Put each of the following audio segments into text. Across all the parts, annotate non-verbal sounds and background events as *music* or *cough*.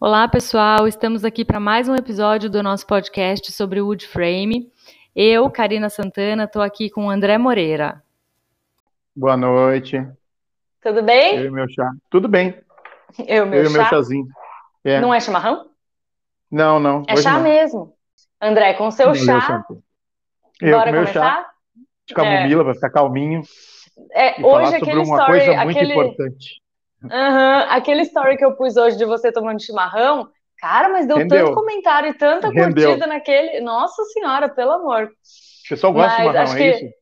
Olá, pessoal. Estamos aqui para mais um episódio do nosso podcast sobre wood frame. Eu, Karina Santana, estou aqui com o André Moreira. Boa noite. Tudo bem? Eu e meu chá. Tudo bem. Eu, meu Eu e chá. meu chazinho. É. Não é chimarrão? Não, não. É chá não. mesmo. André, com seu Valeu, chá. Eu bora com meu chá começar? de camomila para ficar calminho É, e falar hoje sobre aquele uma story, coisa muito aquele, importante. Aham, aquele story que eu pus hoje de você tomando chimarrão, cara, mas deu Rendeu. tanto comentário e tanta Rendeu. curtida naquele. Nossa senhora, pelo amor. O pessoal gosta de chimarrão, é isso?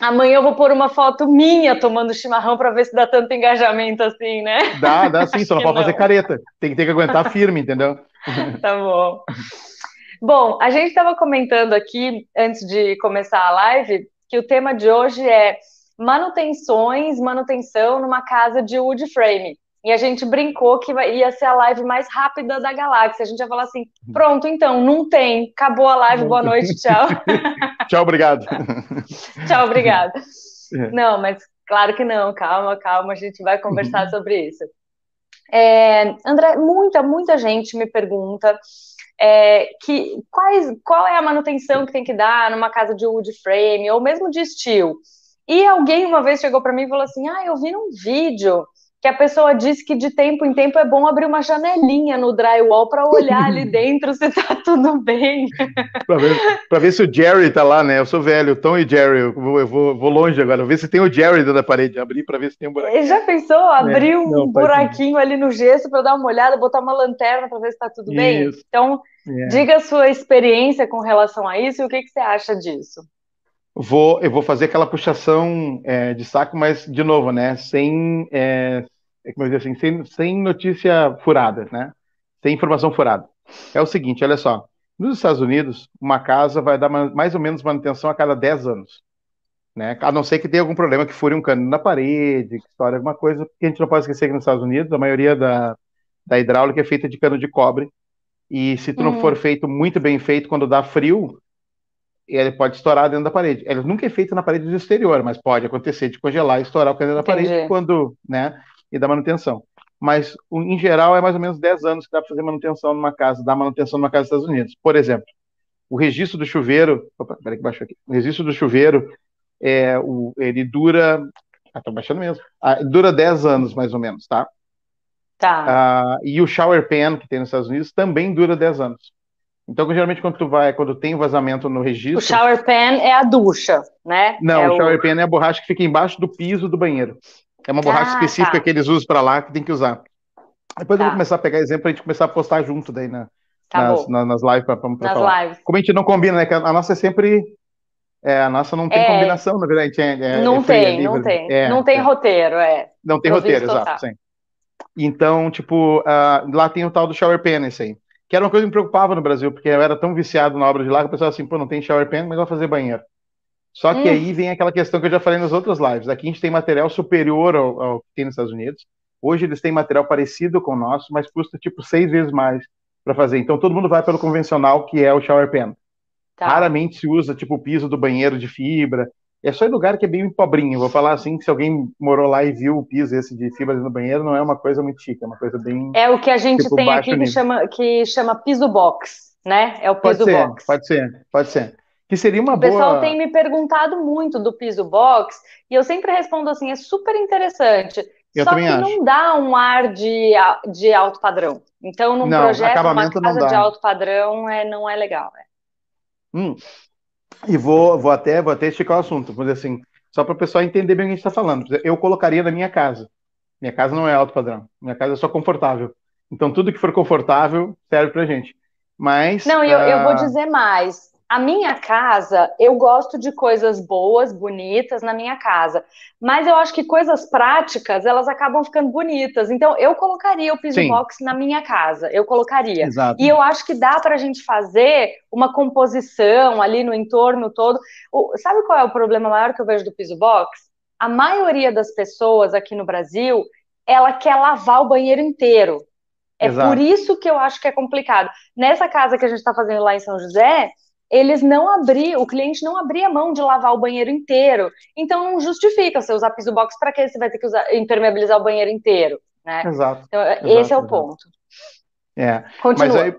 amanhã eu vou pôr uma foto minha tomando chimarrão para ver se dá tanto engajamento assim, né? Dá, dá sim, *laughs* só não pode fazer não. careta. Tem que ter que aguentar *laughs* firme, entendeu? Tá bom. Bom, a gente estava comentando aqui, antes de começar a live, que o tema de hoje é manutenções, manutenção numa casa de wood frame. E a gente brincou que ia ser a live mais rápida da galáxia. A gente ia falar assim: pronto, então, não tem, acabou a live, boa noite, tchau. *laughs* Tchau, obrigado. *laughs* Tchau, obrigada. *laughs* É. Não, mas claro que não, calma, calma, a gente vai conversar sobre isso. É, André, muita, muita gente me pergunta é, que quais, qual é a manutenção que tem que dar numa casa de wood frame ou mesmo de steel. E alguém uma vez chegou para mim e falou assim: Ah, eu vi num vídeo que a pessoa disse que de tempo em tempo é bom abrir uma janelinha no drywall para olhar ali *laughs* dentro se tá tudo bem. Pra ver, ver se o Jerry tá lá, né? Eu sou velho, Tom e Jerry. Eu vou, eu vou, vou longe agora. Ver se tem o Jerry dentro da parede. Abrir pra ver se tem um. E Já pensou abrir um É, não, faz buraquinho ali no gesso para dar uma olhada, botar uma lanterna para ver se tá tudo bem? Isso. Então, É. diga a sua experiência com relação a isso e o que que você acha disso? Vou, eu vou fazer aquela puxação é, de saco, mas de novo, né? Sem, é, é como eu dizer assim, sem, sem notícia furada, né? Sem informação furada. É o seguinte, olha só. Nos Estados Unidos, uma casa vai dar ma- mais ou menos manutenção a cada 10 anos, né? A não ser que tenha algum problema que fure um cano na parede, que estoure alguma coisa, porque a gente não pode esquecer que nos Estados Unidos a maioria da, da hidráulica é feita de cano de cobre. E se tu não Hum. for feito muito bem feito quando dá frio, ele pode estourar dentro da parede. Ele nunca é feito na parede do exterior, mas pode acontecer de congelar e estourar o cano da Entendi. parede quando, né, e dar manutenção. Mas, em geral, é mais ou menos 10 anos que dá para fazer manutenção numa casa, dar manutenção numa casa dos Estados Unidos. Por exemplo, o registro do chuveiro, opa, peraí que baixou aqui. O registro do chuveiro, é, o, ele dura, ah, tá baixando mesmo, Ah, dura 10 anos, mais ou menos, tá? Tá. Ah, e o shower pan que tem nos Estados Unidos também dura 10 anos. Então, geralmente, quando tu vai, quando tem vazamento no registro, O shower pan é a ducha, né? não, É o shower pan é a borracha que fica embaixo do piso do banheiro. É uma borracha Ah, específica tá. que eles usam para lá que tem que usar. Depois eu Tá. vou começar a pegar exemplo pra gente começar a postar junto daí na- Tá nas, na- nas lives pra, pra, pra Nas falar. lives. Como a gente não combina, né? Que a, nossa é sempre. é, a nossa não tem É. combinação, na verdade. É, é- Não é é tem, não tem. Não tem roteiro, é. Não tem roteiro, exato, sim. Então, tipo, ah, lá tem o tal do shower pen, esse aí. Que era uma coisa que me preocupava no Brasil, porque eu era tão viciado na obra de lá que eu pensava assim, pô, não tem shower pen, mas vai fazer banheiro. Só que Hum. aí vem aquela questão que eu já falei nas outras lives. Aqui a gente tem material superior ao, ao que tem nos Estados Unidos. Hoje eles têm material parecido com o nosso, mas custa tipo seis vezes mais para fazer. Então todo mundo vai pelo convencional, que é o shower pen. Tá. Raramente se usa tipo o piso do banheiro de fibra. É só em lugar que é bem pobrinho. Vou falar assim, que se alguém morou lá e viu o piso esse de fibra no banheiro, não é uma coisa muito chique, é uma coisa bem. É o que a gente Tipo, tem aqui que chama, que chama piso box, né? É o Pode piso ser, box. pode ser, pode ser. Que seria uma O pessoal boa. tem me perguntado muito do piso box e eu sempre respondo assim, é super interessante. Eu Só que acho. não dá um ar de, de alto padrão. Então, num Não, projeto, uma casa de alto padrão é, não é legal. é. Hum. E vou, vou até, vou até esticar o assunto, vou dizer assim, só para o pessoal entender bem o que a gente está falando. Eu colocaria na minha casa. Minha casa não é alto padrão. Minha casa é só confortável. Então tudo que for confortável serve pra gente. Mas Não, eu, eu vou ah, dizer mais. A minha casa, eu gosto de coisas boas, bonitas na minha casa. Mas eu acho que coisas práticas, elas acabam ficando bonitas. Então, eu colocaria o piso Sim. box na minha casa. Eu colocaria. exato. E eu acho que dá para a gente fazer uma composição ali no entorno todo. O- sabe qual é o problema maior que eu vejo do piso box? A maioria das pessoas aqui no Brasil, ela quer lavar o banheiro inteiro. É Exato. por isso que eu acho que é complicado. Nessa casa que a gente está fazendo lá em São José, eles não abriam, o cliente não abria mão de lavar o banheiro inteiro. Então não justifica você usar piso box para que você vai ter que usar, impermeabilizar o banheiro inteiro, né? Exato. Então, Exato, esse é o exato. ponto. É. Mas aí,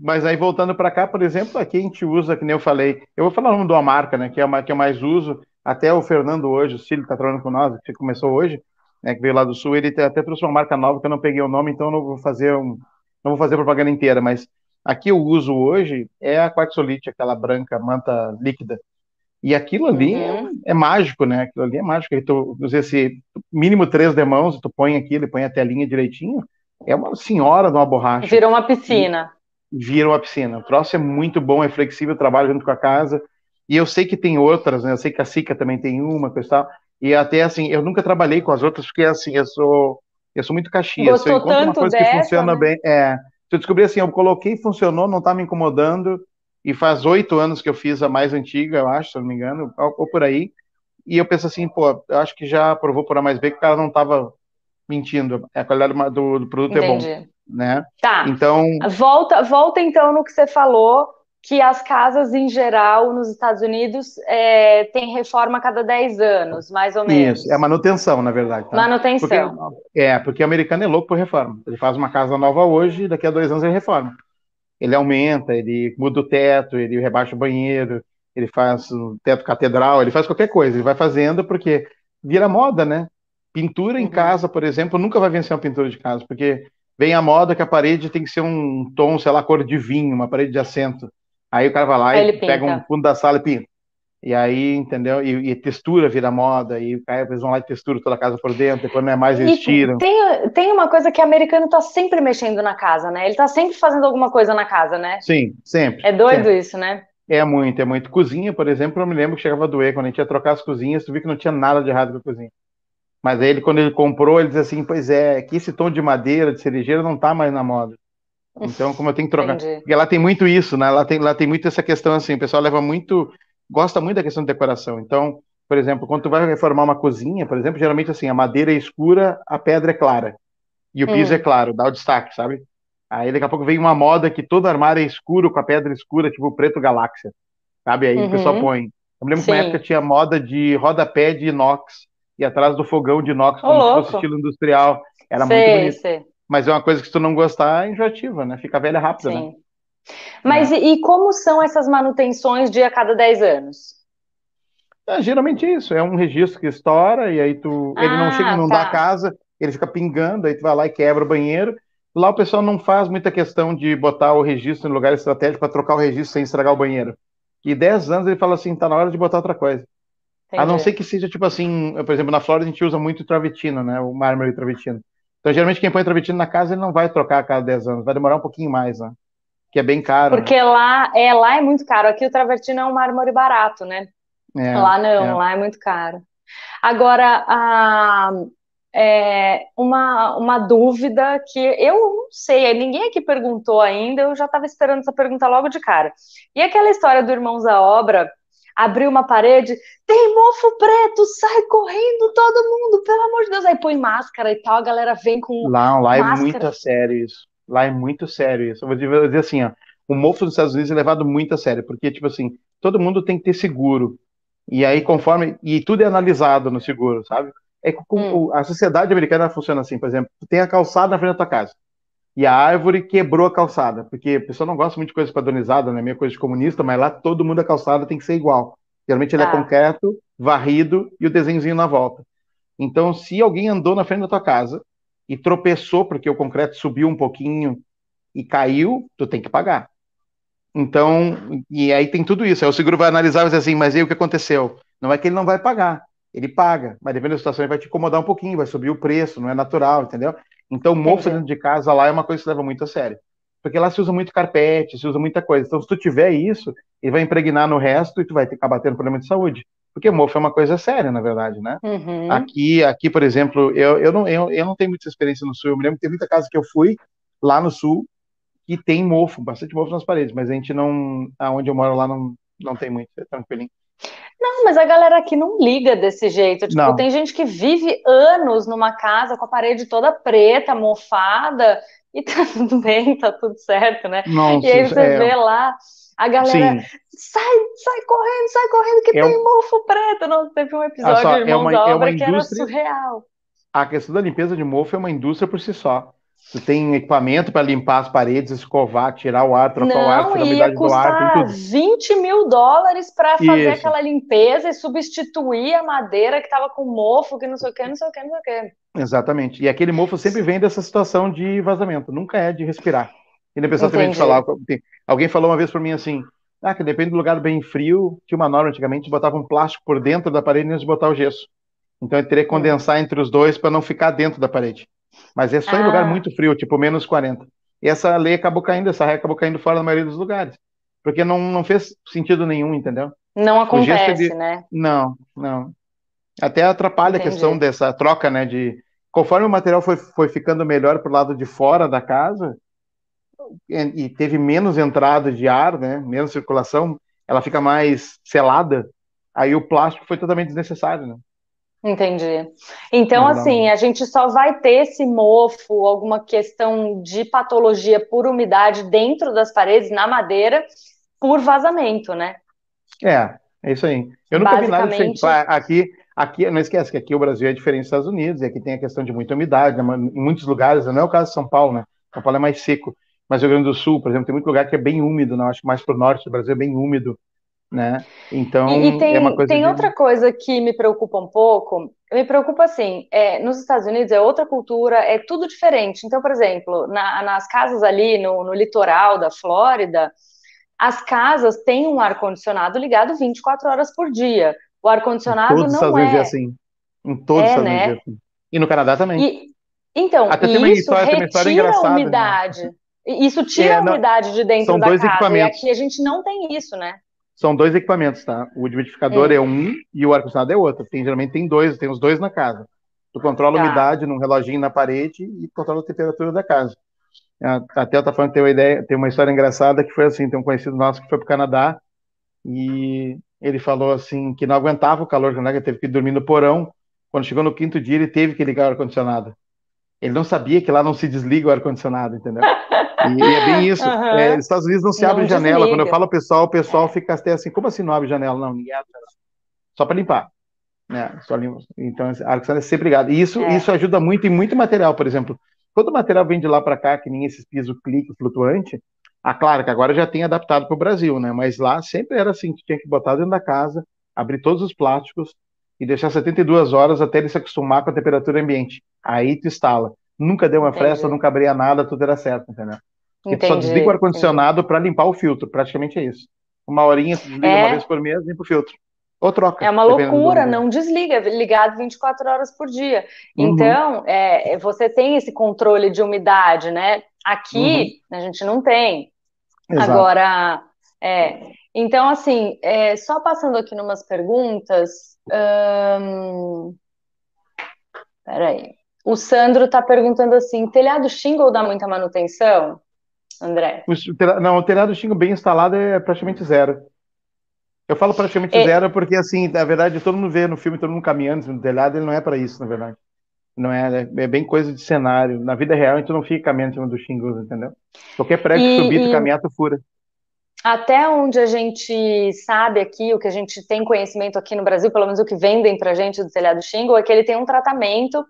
mas aí voltando para cá, por exemplo, aqui a gente usa, que nem eu falei, eu vou falar o nome de uma marca, né, que é uma que eu mais uso, até o Fernando hoje, o Cílio está trabalhando com nós, que começou hoje, né, que veio lá do Sul, ele até trouxe uma marca nova que eu não peguei o nome, então não vou fazer um, não vou fazer propaganda inteira, mas aqui eu uso hoje é a Quartzolite, aquela branca manta líquida. E aquilo ali uhum. é, é, mágico, né? Aquilo ali é mágico. Aí tu, esse mínimo três demãos, tu põe aquilo, põe a telinha direitinho, é uma senhora de uma borracha. Vira uma piscina. Vira uma piscina. O troço é muito bom, é flexível, trabalha junto com a casa. E eu sei que tem outras, né? Eu sei que a Sica também tem uma, coisa tal. E até assim, eu nunca trabalhei com as outras, porque assim, eu sou, eu sou muito caxias. Gostou eu encontro uma coisa dessa, que funciona né? bem, é. Se eu descobrir assim, eu coloquei, funcionou, não tá me incomodando, e faz oito anos que eu fiz a mais antiga, eu acho, se eu não me engano, ou, ou por aí. E eu penso assim, pô, eu acho que já provou por A mais B que o cara não tava mentindo. A qualidade do, do produto Entendi. é bom. Né? Tá. Então. Volta, volta então no que você falou, que as casas em geral nos Estados Unidos é, tem reforma a cada 10 anos, mais ou menos. Isso, é manutenção, na verdade. Tá? Manutenção. Porque, é, porque o americano é louco por reforma. Ele faz uma casa nova hoje daqui a dois anos ele reforma. Ele aumenta, ele muda o teto, ele rebaixa o banheiro, ele faz o teto catedral, ele faz qualquer coisa. Ele vai fazendo porque vira moda, né? Pintura em uhum. casa, por exemplo, nunca vai vencer uma pintura de casa, porque vem a moda que a parede tem que ser um tom, sei lá, cor de vinho, uma parede de assento. Aí o cara vai lá aí e pega um fundo da sala e pinta. E aí, entendeu? E, e textura vira moda, e aí eles vão lá e textura toda a casa por dentro, depois não é mais, eles tiram. Tem, tem uma coisa que o americano tá sempre mexendo na casa, né? Ele tá sempre fazendo alguma coisa na casa, né? Sim, sempre. É doido sempre. isso, né? É muito, é muito. Cozinha, por exemplo, eu me lembro que chegava a doer, quando a gente ia trocar as cozinhas, tu viu que não tinha nada de errado com a cozinha. Mas aí ele, quando ele comprou, ele dizia assim, pois é, que esse tom de madeira, de cerejeira, não tá mais na moda. Então, como eu tenho que trocar. Entendi. Porque lá tem muito isso, né? Lá tem, lá tem muito essa questão assim, o pessoal leva muito. gosta muito da questão de decoração. Então, por exemplo, quando tu vai reformar uma cozinha, por exemplo, geralmente assim, a madeira é escura, a pedra é clara. E o piso hum. é claro, dá o destaque, sabe? Aí daqui a pouco vem uma moda que todo armário é escuro, com a pedra escura, tipo preto galáxia. Sabe? Aí uhum. o pessoal põe. Eu me lembro que uma época tinha moda de rodapé de inox e atrás do fogão de inox, como se fosse estilo industrial. Era sei, muito bonito. Sei. Mas é uma coisa que se tu não gostar, é enjoativa, né? Fica velha rápido, né? Sim. né? Mas é. e, como são essas manutenções de a cada 10 anos? É, geralmente é isso, é um registro que estoura e aí tu. Ah, ele não chega, não tá. dá casa, ele fica pingando, aí tu vai lá e quebra o banheiro. Lá o pessoal não faz muita questão de botar o registro em lugar estratégico para trocar o registro sem estragar o banheiro. E 10 anos ele fala assim, tá na hora de botar outra coisa. Entendi. A não ser que seja tipo assim, por exemplo, na Flórida a gente usa muito travertino, né? O mármore travertino. Então, geralmente, quem põe travertino na casa, ele não vai trocar a cada 10 anos, vai demorar um pouquinho mais, né? Que é bem caro. Porque né? lá, é, lá é muito caro. Aqui o travertino é um mármore barato, né? É, lá não, é. lá é muito caro. Agora, a, é, uma, uma dúvida que eu não sei, ninguém aqui perguntou ainda, eu já estava esperando essa pergunta logo de cara. E aquela história do Irmãos à Obra, abriu uma parede, tem mofo preto, sai correndo todo mundo, pelo amor de Deus. Aí põe máscara e tal, a galera vem com. Lá, lá é máscara. é muito sério isso. Lá é muito sério isso. Eu vou dizer assim, ó, o mofo dos Estados Unidos é levado muito a sério, porque, tipo assim, todo mundo tem que ter seguro. E aí, conforme. E tudo é analisado no seguro, sabe? É com, hum. A sociedade americana funciona assim, por exemplo, tem a calçada na frente da tua casa e a árvore quebrou a calçada, porque a pessoa não gosta muito de coisa padronizada, né? Meio coisa de comunista, mas lá todo mundo a calçada tem que ser igual. Geralmente ele é ah. é concreto, varrido e o desenhozinho na volta. Então, se alguém andou na frente da tua casa e tropeçou porque o concreto subiu um pouquinho e caiu, tu tem que pagar. Então, e aí tem tudo isso. Aí o seguro vai analisar e vai dizer assim, mas aí o que aconteceu? Não é que ele não vai pagar, ele paga, mas dependendo da situação ele vai te incomodar um pouquinho, vai subir o preço, não é natural, entendeu? Então, mofo dentro de casa lá é uma coisa que se leva muito a sério. Porque lá se usa muito carpete, se usa muita coisa. Então, se tu tiver isso, ele vai impregnar no resto e tu vai acabar tendo problema de saúde. Porque mofo é uma coisa séria, na verdade, né? Uhum. Aqui, aqui, por exemplo, eu, eu, não, eu, eu não tenho muita experiência no sul. Eu me lembro que tem muita casa que eu fui lá no sul que tem mofo, bastante mofo nas paredes, mas a gente não. Aonde eu moro lá não, não tem muito, é tranquilinho. Não, mas a galera aqui não liga desse jeito. Tipo, não. tem gente que vive anos numa casa com a parede toda preta, mofada, e tá *laughs* tudo bem, tá tudo certo, né? Nossa, e aí você é... vê lá a galera Sim. sai, sai correndo, sai correndo que é tem um... mofo preto. Não, teve um episódio só, de Irmãos é uma, da Obra é que era surreal. A questão da limpeza de mofo é uma indústria por si só. Tu tem equipamento para limpar as paredes, escovar, tirar o ar, trocar não, o ar, tirar a umidade do ar, tem tudo. 20 mil dólares para fazer Isso. aquela limpeza e substituir a madeira que estava com mofo, que não sei o que, não sei o que, não sei o que. Exatamente. E aquele mofo sempre vem dessa situação de vazamento, nunca é de respirar. E a pessoa também falar, alguém falou uma vez para mim assim, ah, que depende do lugar bem frio, tinha uma norma antigamente, botava um plástico por dentro da parede antes de botar o gesso. Então eu teria que condensar entre os dois para não ficar dentro da parede. Mas é só ah. em lugar ah. muito frio, tipo menos 40. E essa lei acabou caindo, essa regra acabou caindo fora na maioria dos lugares. Porque não, não fez sentido nenhum, entendeu? Não acontece, né? Não, não. Até atrapalha Entendi. a questão dessa troca, né? De conforme o material foi, foi ficando melhor pro lado de fora da casa e, e teve menos entrada de ar, né? Menos circulação, ela fica mais selada. Aí o plástico foi totalmente desnecessário, né? Entendi. Então, assim, a gente só vai ter esse mofo, alguma questão de patologia por umidade dentro das paredes, na madeira, por vazamento, né? É, é isso aí. Eu nunca vi nada diferente. Aqui, aqui, não esquece que aqui o Brasil é diferente dos Estados Unidos, e aqui tem a questão de muita umidade, né? em muitos lugares, não é o caso de São Paulo, né? São Paulo é mais seco, mas o Rio Grande do Sul, por exemplo, tem muito lugar que é bem úmido, não? Acho que mais para o norte do Brasil é bem úmido né? Então, e, e tem, é uma coisa tem de... outra coisa que me preocupa um pouco. Me preocupa assim, é, nos Estados Unidos é outra cultura, é tudo diferente. Então, por exemplo, na, nas casas ali no, no litoral da Flórida, as casas têm um ar-condicionado ligado 24 horas por dia. O ar-condicionado não Estados é... é assim. Em todos os é, Estados né? Unidos é assim. E no Canadá também. E, então, Até isso história, retira a né? umidade. Né? Isso tira é, a umidade de dentro da casa. E aqui a gente não tem isso, né? São dois equipamentos, tá? O umidificador é, é um e o ar-condicionado é outro. Tem, geralmente tem dois, tem os dois na casa. Tu controla tá. a umidade num reloginho na parede e controla a temperatura da casa. Até eu tá falando que tem uma ideia, tem uma história engraçada que foi assim, tem um conhecido nosso que foi para o Canadá e ele falou assim que não aguentava o calor, né, que teve que dormir no porão. Quando chegou no quinto dia, ele teve que ligar o ar-condicionado. Ele não sabia que lá não se desliga o ar-condicionado, entendeu? *laughs* E, é bem isso. Uhum. É, Estados Unidos não se abre não janela. Desliga. Quando eu falo pessoal, o pessoal fica até assim, como assim não abre janela? Não, ninguém abre Só para limpar. Né? Só limpa. Então, a ar é sempre ligado. E isso, é. isso ajuda muito em muito material, por exemplo. Quando o material vem de lá para cá, que nem esses pisos clique flutuante, ah, claro que agora já tem adaptado para o Brasil, né? Mas lá sempre era assim, tinha que botar dentro da casa, abrir todos os plásticos e deixar 72 horas até ele se acostumar com a temperatura ambiente. Aí tu instala. Nunca deu uma Entendi. fresta, nunca abria nada, tudo era certo, entendeu? Entendi, só desliga o ar-condicionado para limpar o filtro, praticamente é isso. Uma horinha, desliga é. uma vez por mês, limpa o filtro. Ou troca. É uma loucura, não desliga, é ligado 24 horas por dia. Uhum. Então, é, você tem esse controle de umidade, né? Aqui, uhum. a gente não tem. Exato. Agora, é, então, assim, é, só passando aqui numas perguntas. Hum, peraí. O Sandro está perguntando assim: telhado shingle dá muita manutenção? André? O, não, o telhado bem instalado é praticamente zero. Eu falo praticamente é... zero porque, assim, na verdade, todo mundo vê no filme, todo mundo caminhando no telhado, ele não é para isso, na verdade. Não é, é bem coisa de cenário. Na vida real, a gente não fica caminhando em cima do shingles, entendeu? Qualquer prédio e, subir, e... caminhar, tu fura. Até onde a gente sabe aqui, o que a gente tem conhecimento aqui no Brasil, pelo menos o que vendem pra gente do telhado shingle, é que ele tem um tratamento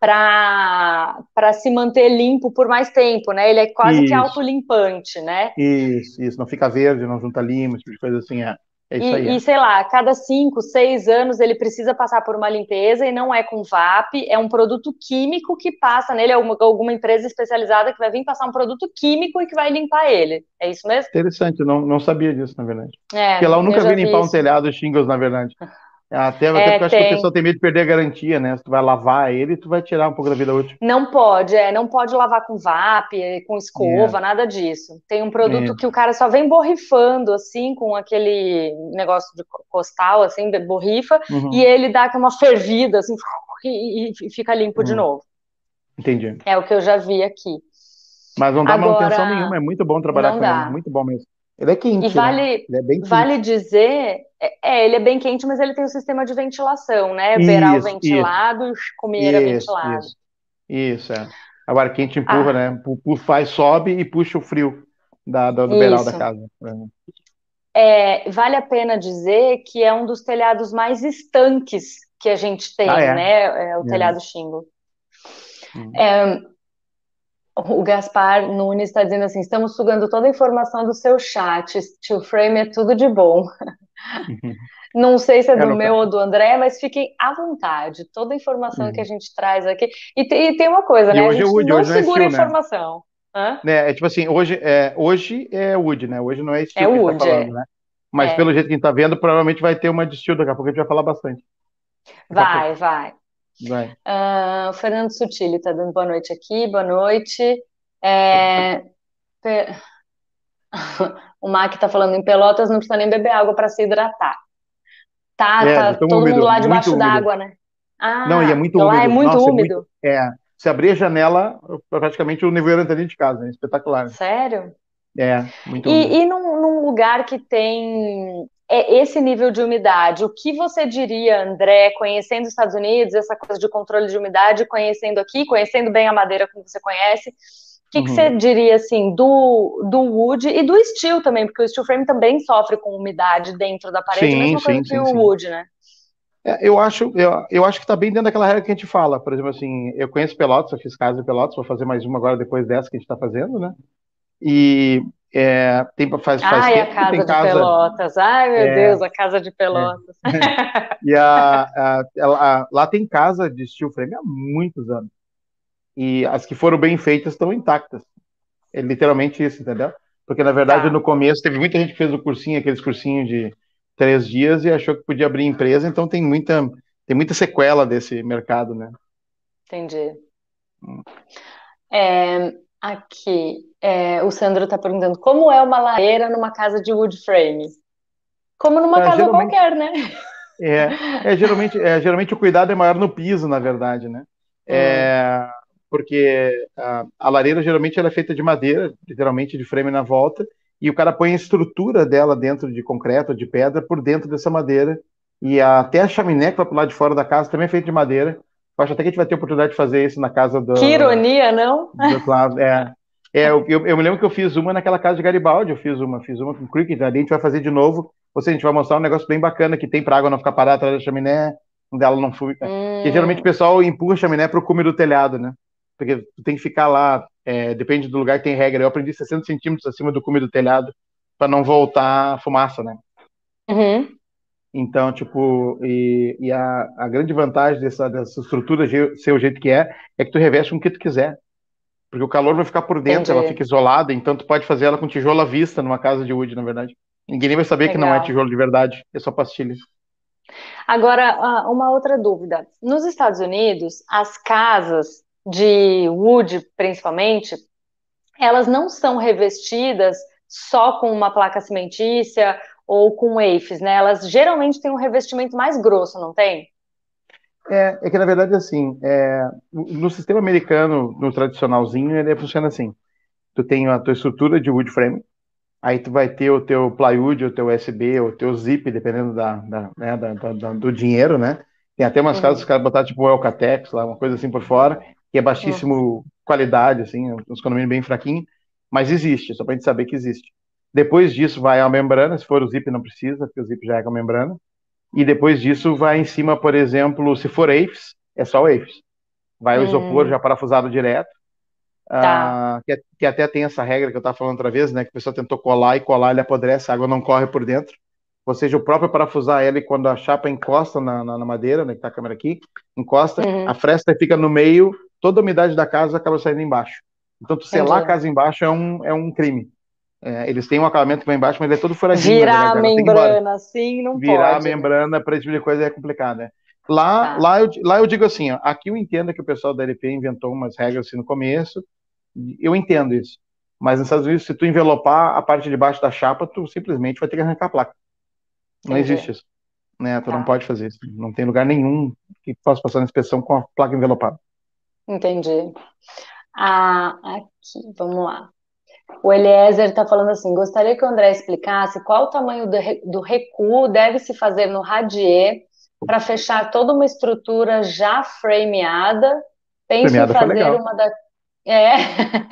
para se manter limpo por mais tempo, né? Ele é quase isso. que autolimpante, né? Isso, isso. Não fica verde, não junta lima, tipo de coisa assim. É. É e, aí, é. e, sei lá, a cada cinco, seis anos ele precisa passar por uma limpeza e não é com VAP, é um produto químico que passa nele, é uma, alguma empresa especializada que vai vir passar um produto químico e que vai limpar ele. É isso mesmo? Interessante, não, não sabia disso, na verdade. É, Porque lá eu nunca eu vi limpar vi um telhado shingles, na verdade. Até, até é, porque eu acho que o pessoal tem medo de perder a garantia, né? Se tu vai lavar ele, tu vai tirar um pouco da vida útil. Não pode, é, não pode lavar com VAP, com escova, é. nada disso. Tem um produto é. que o cara só vem borrifando, assim, com aquele negócio de costal, assim, borrifa, uhum. e ele dá uma fervida, assim, e, e fica limpo uhum. de novo. Entendi. É o que eu já vi aqui. Mas não dá Agora, manutenção nenhuma, é muito bom trabalhar com dá. ele, muito bom mesmo. Ele é quente, e vale, né? Ele é bem quente. Vale dizer, é, é, ele é bem quente, mas ele tem o um sistema de ventilação, né? Veral ventilado, isso, comeira isso, ventilado. Isso, isso, é. Agora, quente empurra, ah. né? Faz, sobe e puxa o frio da, do, beiral da casa. É, vale a pena dizer que é um dos telhados mais estanques que a gente tem, ah, é? né? É o é. telhado shingle. Hum. É, O Gaspar Nunes está dizendo assim: estamos sugando toda a informação do seu chat. Tio Frame é tudo de bom. *laughs* Não sei se é do meu ou do André, mas fiquem à vontade. Toda a informação uhum. que a gente traz aqui. E tem, e tem uma coisa, né? Hoje a gente é não segura é a informação. Né? É, tipo assim, hoje é, hoje é Wood, né? Hoje não é estilo é que Wood, tá falando, é. né? Mas é. pelo jeito que a gente tá vendo, provavelmente vai ter uma de estilo daqui a pouco, a gente vai falar bastante. Vai, vai. Uh, o Fernando Sutili está dando boa noite aqui, boa noite. É... *laughs* o Mac está falando em Pelotas, não precisa nem beber água para se hidratar. Tá, é, tá todo úmido, mundo lá debaixo d'água, né? Ah, não, e é muito lá úmido. é muito Nossa, úmido. É, muito, é, se abrir a janela, praticamente o nível entra dentro de casa, né? Espetacular. Sério? É, muito úmido. E, e num, num lugar que tem é esse nível de umidade. O que você diria, André, conhecendo os Estados Unidos, essa coisa de controle de umidade, conhecendo aqui, conhecendo bem a madeira como você conhece, o que, uhum. que você diria assim do, do wood e do steel também, porque o steel frame também sofre com umidade dentro da parede, sim, mesma coisa sim, que sim, o wood, né? É, eu acho, eu, eu acho que está bem dentro daquela regra que a gente fala. Por exemplo, assim, eu conheço Pelotas, eu fiz casa de Pelotas, vou fazer mais uma agora depois dessa que a gente está fazendo, né? E é, tem, faz, faz Ai, tempo a casa de casa... Pelotas. Ai, meu é... Deus, a casa de Pelotas. É. *laughs* e a, a, a, lá tem casa de steel frame há muitos anos. E as que foram bem feitas estão intactas. É literalmente isso, entendeu? Porque, na verdade, tá. no começo, teve muita gente que fez o cursinho, aqueles cursinhos de três dias, e achou que podia abrir empresa, então tem muita, tem muita sequela desse mercado, né? Entendi. Hum. É, Aqui, é, o Sandro está perguntando como é uma lareira numa casa de wood frame? Como numa é, casa qualquer, né? É, é, geralmente, é, geralmente o cuidado é maior no piso, na verdade, né? É, porque a, a, lareira geralmente ela é feita de madeira, literalmente de frame na volta, e o cara põe a estrutura dela dentro de concreto, de pedra, por dentro dessa madeira, e a, até a chaminé que vai pro lado de fora da casa também é feita de madeira, eu acho até que a gente vai ter oportunidade de fazer isso na casa do. Que ironia, não? Do. É. É, eu, eu, me lembro que eu fiz uma naquela casa de Garibaldi, eu fiz uma, fiz uma com Cricket, ali a gente vai fazer de novo. Ou seja, a gente vai mostrar um negócio bem bacana que tem para água não ficar parada atrás da chaminé, onde ela não fui. Hum. Porque geralmente o pessoal empurra a chaminé para o cume do telhado, né? Porque tu tem que ficar lá, é, depende do lugar que tem regra. Eu aprendi 60 centímetros acima do cume do telhado para não voltar fumaça, né? Uhum. Então, tipo, e, e a, a, grande vantagem dessa, dessa estrutura ser o jeito que é, é que tu reveste com o que tu quiser. Porque o calor vai ficar por dentro, Entendi. ela fica isolada, então tu pode fazer ela com tijolo à vista numa casa de wood, na verdade. Ninguém nem vai saber Legal. que não é tijolo de verdade, é só pastilha. Agora, uma outra dúvida. Nos Estados Unidos, as casas de wood, principalmente, elas não são revestidas só com uma placa cimentícia ou com EIFs, né? Elas geralmente têm um revestimento mais grosso, não tem? É, é que na verdade assim, é, no sistema americano, no tradicionalzinho, ele funciona assim. Tu tem a tua estrutura de wood frame, aí tu vai ter o teu plywood, o teu USB, o teu zip, dependendo da, da, né, da, da do dinheiro, né? Tem até umas uhum. casas que os caras botaram tipo o Elcatex lá, uma coisa assim por fora, que é baixíssimo uhum. qualidade, assim, uns condomínios bem fraquinhos, mas existe, só pra gente saber que existe. Depois disso vai a membrana, se for o zip não precisa, porque o zip já é com a membrana. E depois disso vai em cima, por exemplo, se for AFES, é só o AFES. Vai o isopor hum. já parafusado direto. Tá. Ah, que, que, até tem essa regra que eu estava falando outra vez, né? Que a pessoa tentou colar e colar, ele apodrece, a água não corre por dentro. Ou seja, o próprio parafusar ela e quando a chapa encosta na, na, na madeira, né? Que tá a câmera aqui, encosta, uhum. a fresta fica no meio, toda a umidade da casa acaba saindo embaixo. Então, tu selar a casa embaixo é um, é um crime. É, eles têm um acabamento que vai embaixo, mas ele é todo furadinho. Virar a membrana, assim, não Virar pode. Virar a membrana para esse tipo de coisa é complicado, né? Lá, tá. lá, eu, lá eu digo assim, ó, aqui eu entendo que o pessoal da LP inventou umas regras assim no começo, eu entendo isso. Mas nos Estados Unidos, se tu envelopar a parte de baixo da chapa, tu simplesmente vai ter que arrancar a placa. Não Entendi. existe isso. Né? Tu tá. não pode fazer isso. Não tem lugar nenhum que possa passar na inspeção com a placa envelopada. Entendi. Ah, aqui, vamos lá. O Eliezer está falando assim: gostaria que o André explicasse qual o tamanho do, do recuo deve se fazer no radier para fechar toda uma estrutura já frameada. Pense em fazer uma da... é.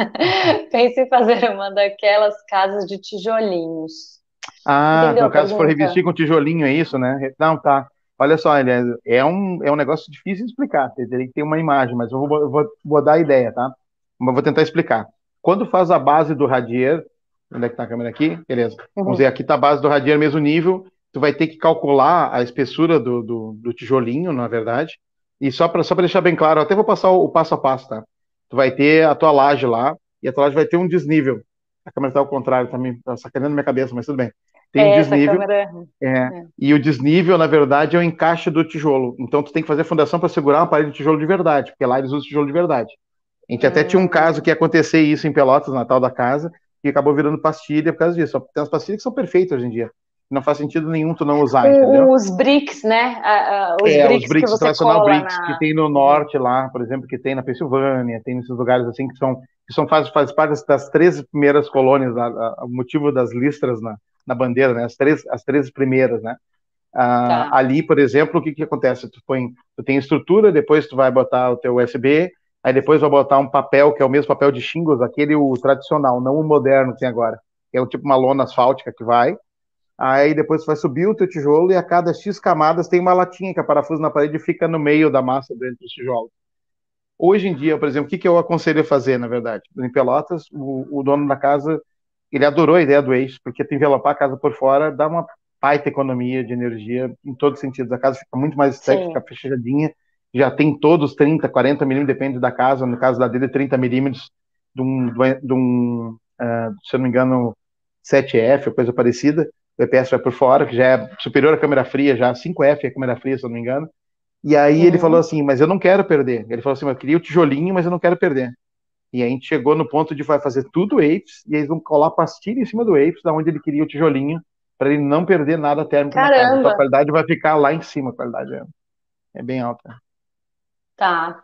*laughs* Pense em fazer uma daquelas casas de tijolinhos. Ah, Entendeu no caso, se for revestir com tijolinho, é isso, né? Não, tá. Olha só, Eliezer, é um, é um negócio difícil de explicar. Teria que ter uma imagem, mas eu vou, eu vou, vou dar a ideia, tá? Mas vou tentar explicar. Quando faz a base do radier, onde é que tá a câmera aqui? Beleza. Uhum. Vamos ver, aqui tá a base do radier, mesmo nível. Tu vai ter que calcular a espessura do, do, do tijolinho, na verdade. E só para só deixar bem claro, até vou passar o, o, passo a passo, tá? Tu vai ter a tua laje lá, e a tua laje vai ter um desnível. A câmera tá ao contrário também, tá sacaneando minha cabeça, mas tudo bem. Tem é, um desnível. Câmera... É, é. E o desnível, na verdade, é o encaixe do tijolo. Então tu tem que fazer fundação para segurar uma parede de tijolo de verdade, porque lá eles usam tijolo de verdade. A gente hum. até tinha um caso que ia acontecer isso em Pelotas, no Natal da casa, e acabou virando pastilha por causa disso. Tem umas pastilhas que são perfeitas hoje em dia. Não faz sentido nenhum tu não usar, entendeu? Os bricks, né? os é, bricks os bricks, que tradicional bricks na... que tem no norte lá, por exemplo, que tem na Pensilvânia, tem nesses lugares assim que são que são faz, faz parte das três primeiras colônias, o motivo das listras na, na bandeira, né? As três, as três primeiras, né? Ah, tá. Ali, por exemplo, o que que acontece? Tu põe, tu tem estrutura, depois tu vai botar o teu USB, aí depois vai botar um papel que é o mesmo papel de shingles, aquele o tradicional, não o moderno que tem agora. É um tipo uma lona asfáltica que vai. Aí depois tu vai subir o teu tijolo e a cada X camadas tem uma latinha que a parafuso na parede fica no meio da massa dentro dos tijolos. Hoje em dia, por exemplo, o que, que eu aconselho a fazer, na verdade? Em Pelotas, o, o dono da casa ele adorou a ideia do eixo, porque envelopar a casa por fora dá uma baita economia de energia em todos os sentidos. A casa fica muito mais estética, fechadinha, já tem todos 30, 40 milímetros, depende da casa, no caso da dele, 30 milímetros de um, de um uh, se eu não me engano, 7F ou coisa parecida, o EPS vai por fora, que já é superior à câmera fria, já 5F é a câmera fria, se eu não me engano, e aí uhum. ele falou assim, mas eu não quero perder. Ele falou assim, eu queria o tijolinho, mas eu não quero perder. E a gente chegou no ponto de vai fazer tudo apes, e eles vão colar pastilha em cima do apes, da onde ele queria o tijolinho, para ele não perder nada térmico Caramba. na casa. Então a qualidade vai ficar lá em cima, a qualidade é, é bem alta. Tá.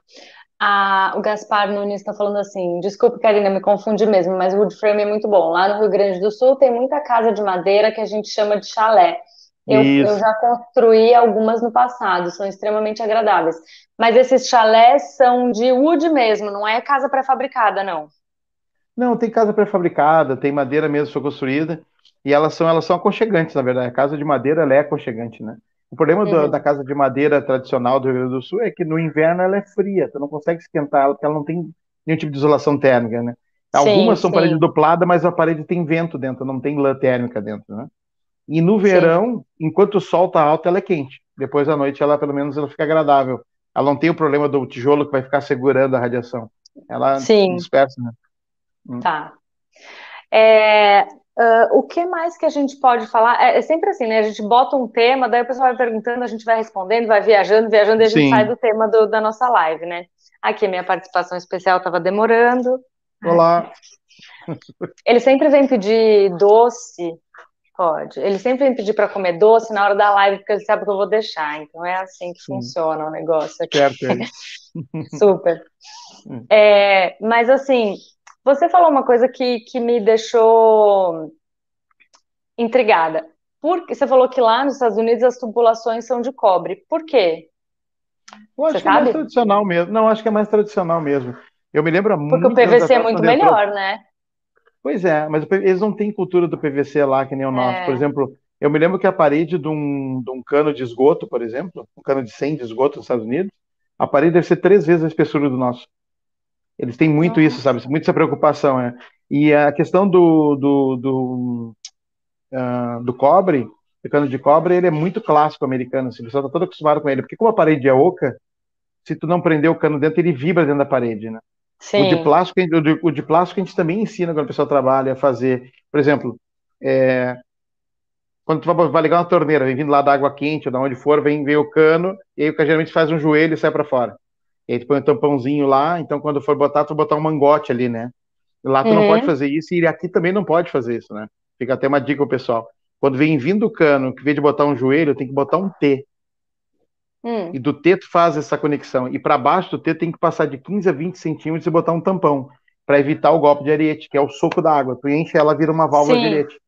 Ah, o Gaspar Nunes está falando assim: desculpe, Karina, me confundi mesmo, mas o wood frame é muito bom. Lá no Rio Grande do Sul tem muita casa de madeira que a gente chama de chalé. Eu, eu, já construí algumas no passado, são extremamente agradáveis. Mas esses chalés são de wood mesmo, não é casa pré-fabricada, não. Não, tem casa pré-fabricada, tem madeira mesmo foi construída, e elas são, elas são aconchegantes, na verdade. A casa de madeira ela é aconchegante, né? O problema uhum. do, da casa de madeira tradicional do Rio Grande do Sul é que no inverno ela é fria, tu não consegue esquentar ela, porque ela não tem nenhum tipo de isolação térmica, né? Algumas sim, são sim. parede duplada, mas a parede tem vento dentro, não tem lã térmica dentro, né? E no verão, Sim. enquanto o sol está alto, ela é quente. Depois à noite, ela pelo menos ela fica agradável. Ela não tem o problema do tijolo que vai ficar segurando a radiação. Ela Sim. dispersa, né? Hum. Tá. É, uh, o que mais que a gente pode falar? É, é, sempre assim, né? A gente bota um tema, daí o pessoal vai perguntando, a gente vai respondendo, vai viajando, viajando, e a gente Sim. sai do tema do, da nossa live, né? Aqui, minha participação especial estava demorando. Olá. *laughs* Ele sempre vem pedir doce Pode. Ele sempre me pedir para comer doce na hora da live, porque ele sabe que eu vou deixar. Então é assim que Sim. funciona o negócio aqui. Certo. *laughs* Super. Hum. É, mas assim, você falou uma coisa que, que me deixou intrigada. Porque você falou que lá nos Estados Unidos as tubulações são de cobre. Por quê? Eu acho você que sabe? é mais tradicional mesmo. Não, acho que é mais tradicional mesmo. Eu me lembro muito. Porque o PVC é muito melhor, né? Pois é, mas eles não têm cultura do PVC lá que nem o nosso. É. Por exemplo, eu me lembro que a parede de um, de um cano de esgoto, por exemplo, um cano de 100 de esgoto nos Estados Unidos, a parede deve ser três vezes a espessura do nosso. Eles têm muito isso, sabe? Muito essa preocupação, é. E a questão do, do, do, uh, do cobre, o cano de cobre, ele é muito clássico americano, assim, o pessoal está todo acostumado com ele, porque como a parede é oca, se tu não prender o cano dentro, ele vibra dentro da parede, né? Sim. O de plástico, o de, o de plástico a gente também ensina quando o pessoal trabalha a fazer. Por exemplo, é, quando tu vai, vai ligar uma torneira, vem vindo lá da água quente ou da onde for, vem, vem o cano, e aí o cara geralmente faz um joelho e sai para fora. E aí tu põe um tampãozinho lá, então quando for botar, tu botar um mangote ali, né? Lá tu uhum. não pode fazer isso, e aqui também não pode fazer isso, né? Fica até uma dica pro pessoal. Quando vem vindo o cano, que vem de botar um joelho, tem que botar um T. Hum. E do teto faz essa conexão. E para baixo do teto tem que passar de 15 a 20 centímetros e botar um tampão para evitar o golpe de ariete, que é o soco da água. Tu enche ela, vira uma válvula Sim. de ariete.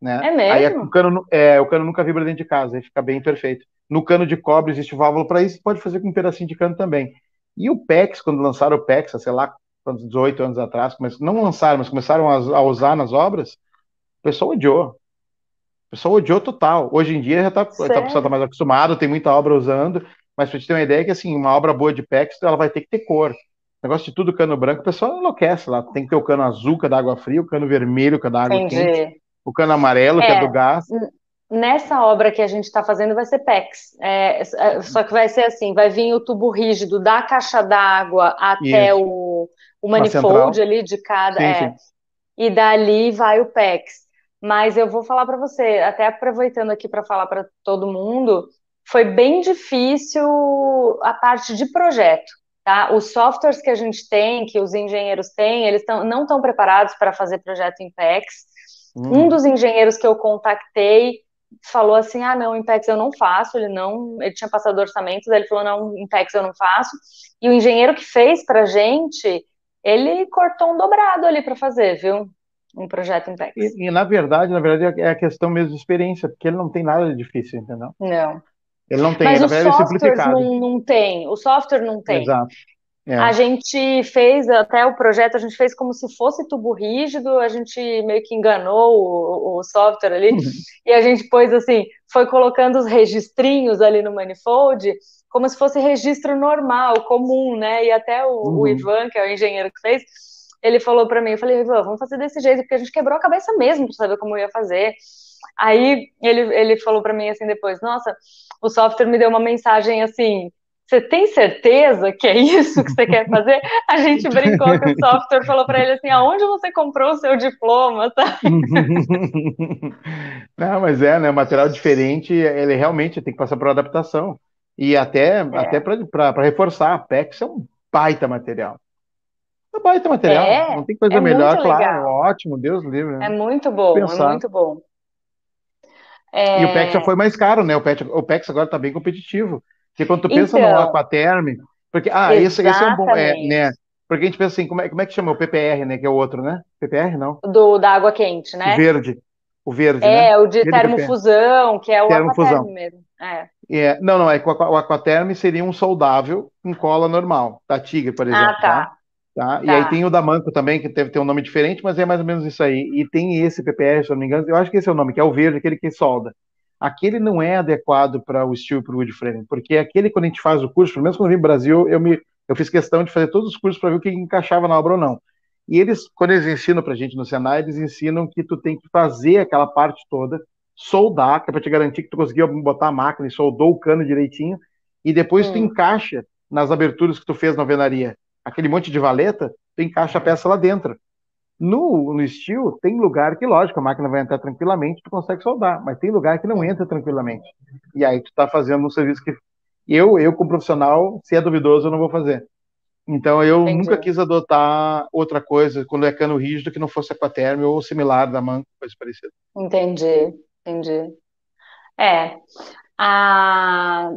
Né? É mesmo? Aí o cano, é, o cano nunca vibra dentro de casa, aí fica bem perfeito. No cano de cobre existe válvula para isso, pode fazer com um pedacinho de cano também. E o PEX, quando lançaram o PEX, sei lá, 18 anos atrás, mas não lançaram, mas começaram a, usar nas obras, o pessoal odiou. O pessoal odiou total. Hoje em dia já tá, tá, o pessoal tá mais acostumado, tem muita obra usando, mas para te ter uma ideia que assim, uma obra boa de PEX, ela vai ter que ter cor. negócio de tudo cano branco, o pessoal enlouquece lá. Tem que ter o cano azul, que é da água fria, o cano vermelho, que é da água Entendi. quente, o cano amarelo, que é É, do gás. Nessa obra que a gente está fazendo vai ser PEX. É, é, só que vai ser assim, vai vir o tubo rígido da caixa d'água até o, o manifold ali de cada, Sim, é, sim. e dali vai o PEX. Mas eu vou falar para você, até aproveitando aqui para falar para todo mundo, foi bem difícil a parte de projeto, tá? Os softwares que a gente tem, que os engenheiros têm, eles tão, não estão preparados para fazer projeto em PEX. Um Hum. dos engenheiros que eu contatei falou assim: ah, não, Impex eu não faço. Ele não, ele tinha passado orçamentos, ele falou: não, Impex eu não faço. E o engenheiro que fez pra gente, ele cortou um dobrado ali para fazer, viu? Um projeto Impex. E, e, na verdade, na verdade, é a questão mesmo de experiência, porque ele não tem nada de difícil, entendeu? Não. Ele não tem, Mas na verdade, ele é não, não tem. O software não tem. Exato. É. A gente fez até o projeto, a gente fez como se fosse tubo rígido, a gente meio que enganou o, o software ali, e a gente pôs assim, foi colocando os registrinhos ali no manifold, como se fosse registro normal, comum, né? E até o, Uhum. o Ivan, que é o engenheiro que fez, ele falou para mim, eu falei, Ivan, vamos fazer desse jeito, porque a gente quebrou a cabeça mesmo para saber como ia fazer. Aí ele, ele falou para mim assim depois, nossa, o software me deu uma mensagem assim, você tem certeza que é isso que você quer fazer? A gente *laughs* brincou que o software falou para ele assim, aonde você comprou o seu diploma, tá? *laughs* Não, mas é, né? Material diferente, ele realmente tem que passar por adaptação. E até, até para reforçar, a PEX é um baita material. É um baita material. É, Não tem coisa é melhor, claro. legal. Ótimo, Deus livre. né? É muito bom, é Pensar. muito bom. E o É, PEX já foi mais caro, né? O PEX, o PEX agora está bem competitivo. Porque quando tu pensa no Então, Aquaterm, porque, ah, esse, esse é um bom, é, né? Porque a gente pensa assim, como é, como é que chama o PPR, né? Que é o outro, né? PPR, não. Do, da água quente, O né? verde. O verde, né? É, o de Verde PPR. termofusão, que é o Termofusão. mesmo. É. É, não, não, é que o aqua- o Aquaterm seria um soldável com cola normal, da Tigre, por exemplo, Ah, tá. tá? E Tá. aí tem o da Manco também, que deve ter um nome diferente, mas é mais ou menos isso aí. E tem esse PPR, se eu não me engano, eu acho que esse é o nome, que é o verde, aquele que solda. Aquele não é adequado para o steel e para o wood frame, porque aquele, quando a gente faz o curso, pelo menos quando eu vim no Brasil, eu, me, eu fiz questão de fazer todos os cursos para ver o que encaixava na obra ou não. E eles, quando eles ensinam para a gente no Senai, eles ensinam que tu tem que fazer aquela parte toda, soldar, que é para te garantir que tu conseguiu botar a máquina e soldou o cano direitinho, e depois tu Hum. encaixa nas aberturas que tu fez na alvenaria. Aquele monte de valeta, tu encaixa a peça lá dentro. No, no steel, tem lugar que, lógico, a máquina vai entrar tranquilamente, tu consegue soldar, mas tem lugar que não entra tranquilamente. E aí tu tá fazendo um serviço que eu, eu como profissional, se é duvidoso, eu não vou fazer. Então eu Entendi. nunca quis adotar outra coisa quando é cano rígido que não fosse aquaterm ou similar da manca, coisa parecida. Entendi, entendi. É, a...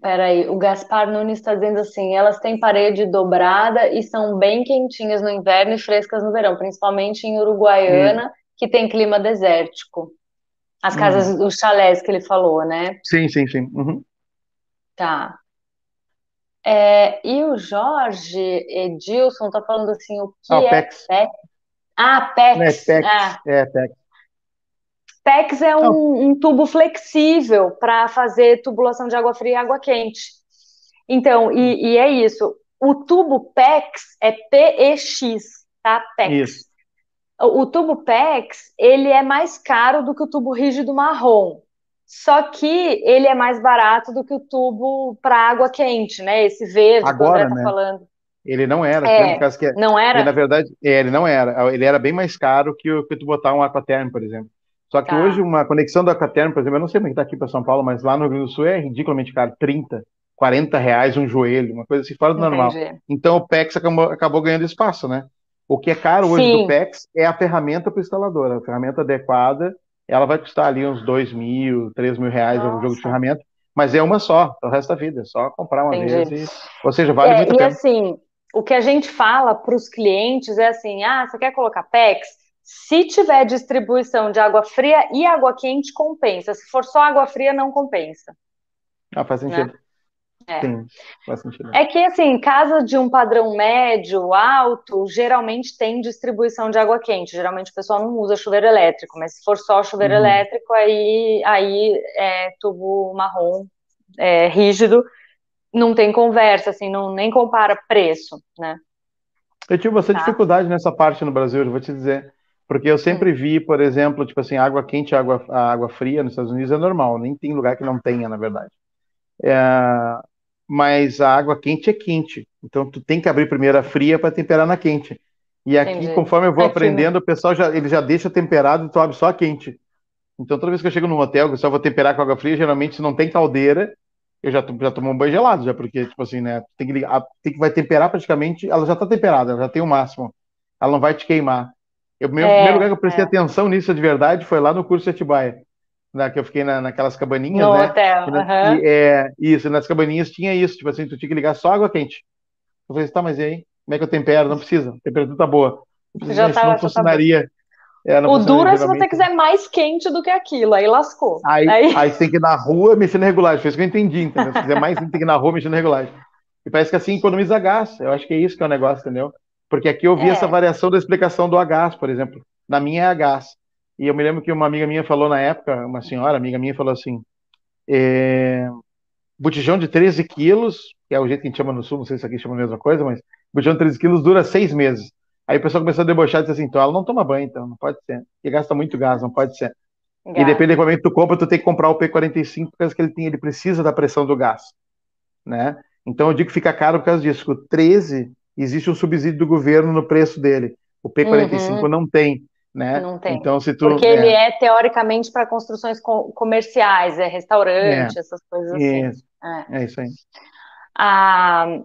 Peraí, o Gaspar Nunes está dizendo assim, elas têm parede dobrada e são bem quentinhas no inverno e frescas no verão, principalmente em Uruguaiana, que tem clima desértico. As Uhum. casas, os chalés que ele falou, né? Sim, sim, sim. Uhum. Tá. É, e o Jorge Edilson tá falando assim, o que Ah, o é PEX. PEX? Ah, Não é PEX. PEX, Ah, é PEX. PEX é um, um tubo flexível para fazer tubulação de água fria e água quente. Então, e, e é isso. O tubo PEX é PEX, tá? PEX. isso. O, o tubo PEX, ele é mais caro do que o tubo rígido marrom. Só que ele é mais barato do que o tubo para água quente, né? Esse verde que o André Agora, tá né? falando. Ele não era, É. lembra, caso que Não ele, na era? verdade, é, ele não era. Ele era bem mais caro que, o, que tu botar um aquaterm, por exemplo. Só que Tá. hoje uma conexão do aquaterm, por exemplo, eu não sei como é que tá aqui para São Paulo, mas lá no Rio Grande do Sul é ridiculamente caro, 30, 40 reais um joelho, uma coisa assim fora do normal. Entendi. Então o PEX acabou, acabou ganhando espaço, né? O que é caro hoje Sim. do PEX é a ferramenta para o instalador. A ferramenta adequada, ela vai custar ali uns 2 mil, 3 mil reais o jogo de Nossa. ferramenta, mas é uma só, para o resto da vida. É só comprar uma Entendi. vez e. Ou seja, vale É, muito e pena. assim, o que a gente fala para os clientes é assim: ah, você quer colocar PEX? Se tiver distribuição de água fria e água quente, compensa. Se for só água fria, não compensa, Ah, faz né? sentido. É. Sim, faz sentido. É que, assim, casa de um padrão médio, alto, geralmente tem distribuição de água quente. Geralmente o pessoal não usa chuveiro elétrico, mas se for só chuveiro Uhum. elétrico, aí, aí é tubo marrom, é, rígido, não tem conversa, assim, não nem compara preço, né? Eu tive bastante tá. dificuldade nessa parte no Brasil, eu vou te dizer. Porque eu sempre vi, por exemplo, tipo assim, água quente água, água fria nos Estados Unidos é normal, nem tem lugar que não tenha, na verdade. É, mas a água quente é quente, então tu tem que abrir primeiro a fria para temperar na quente. E aqui, Entendi. conforme eu vou aqui, aprendendo, o pessoal já, ele já deixa temperado e tu abre só a quente. Então toda vez que eu chego num hotel, eu só vou temperar com água fria, geralmente se não tem caldeira, eu já, já tomo um banho gelado, já, porque, tipo assim, né, tem que ligar, tem que vai temperar praticamente, ela já tá temperada, ela já tem o máximo. Ela não vai te queimar. Eu, meu, é, primeiro lugar que eu prestei é. atenção nisso de verdade foi lá no curso de Atibaia, né, que eu fiquei na, naquelas cabaninhas, no né? hotel, e, uhum. e, é, isso, nas cabaninhas tinha isso, tipo assim, tu tinha que ligar só água quente. Eu falei, tá, mas e aí? Como é que eu tempero? Não precisa, a temperatura tá boa. Falei, já tá, não funcionaria. É, o duro é se você quiser mais quente do que aquilo, aí lascou. Aí, aí... *laughs* aí você tem que ir na rua mexendo na regulagem, foi isso que eu entendi, entendeu? Se quiser mais, *laughs* tem que ir na rua mexendo na regulagem. E parece que assim economiza gás, eu acho que é isso que é o negócio, entendeu? Porque aqui eu vi é. essa variação da explicação do a gás, por exemplo. Na minha é a gás. E eu me lembro que uma amiga minha falou na época, uma senhora, amiga minha, falou assim: é, botijão de 13 quilos, que é o jeito que a gente chama no sul, não sei se aqui chama a mesma coisa, mas botijão de 13 quilos dura seis meses. Aí o pessoal começou a debochar e disse assim: então ela não toma banho, então não pode ser. Porque gasta muito gás, não pode ser. Gás. E depende do equipamento que tu compra, tu tem que comprar o P45 porque ele, tem, ele precisa da pressão do gás. Né? Então eu digo que fica caro por causa disso. O 13 existe um subsídio do governo no preço dele. O P45 uhum. não tem. Né? Não tem. Então, se tu, Porque é... ele é teoricamente para construções co comerciais, é restaurante, é. essas coisas assim. Isso. É. é isso aí. Ah,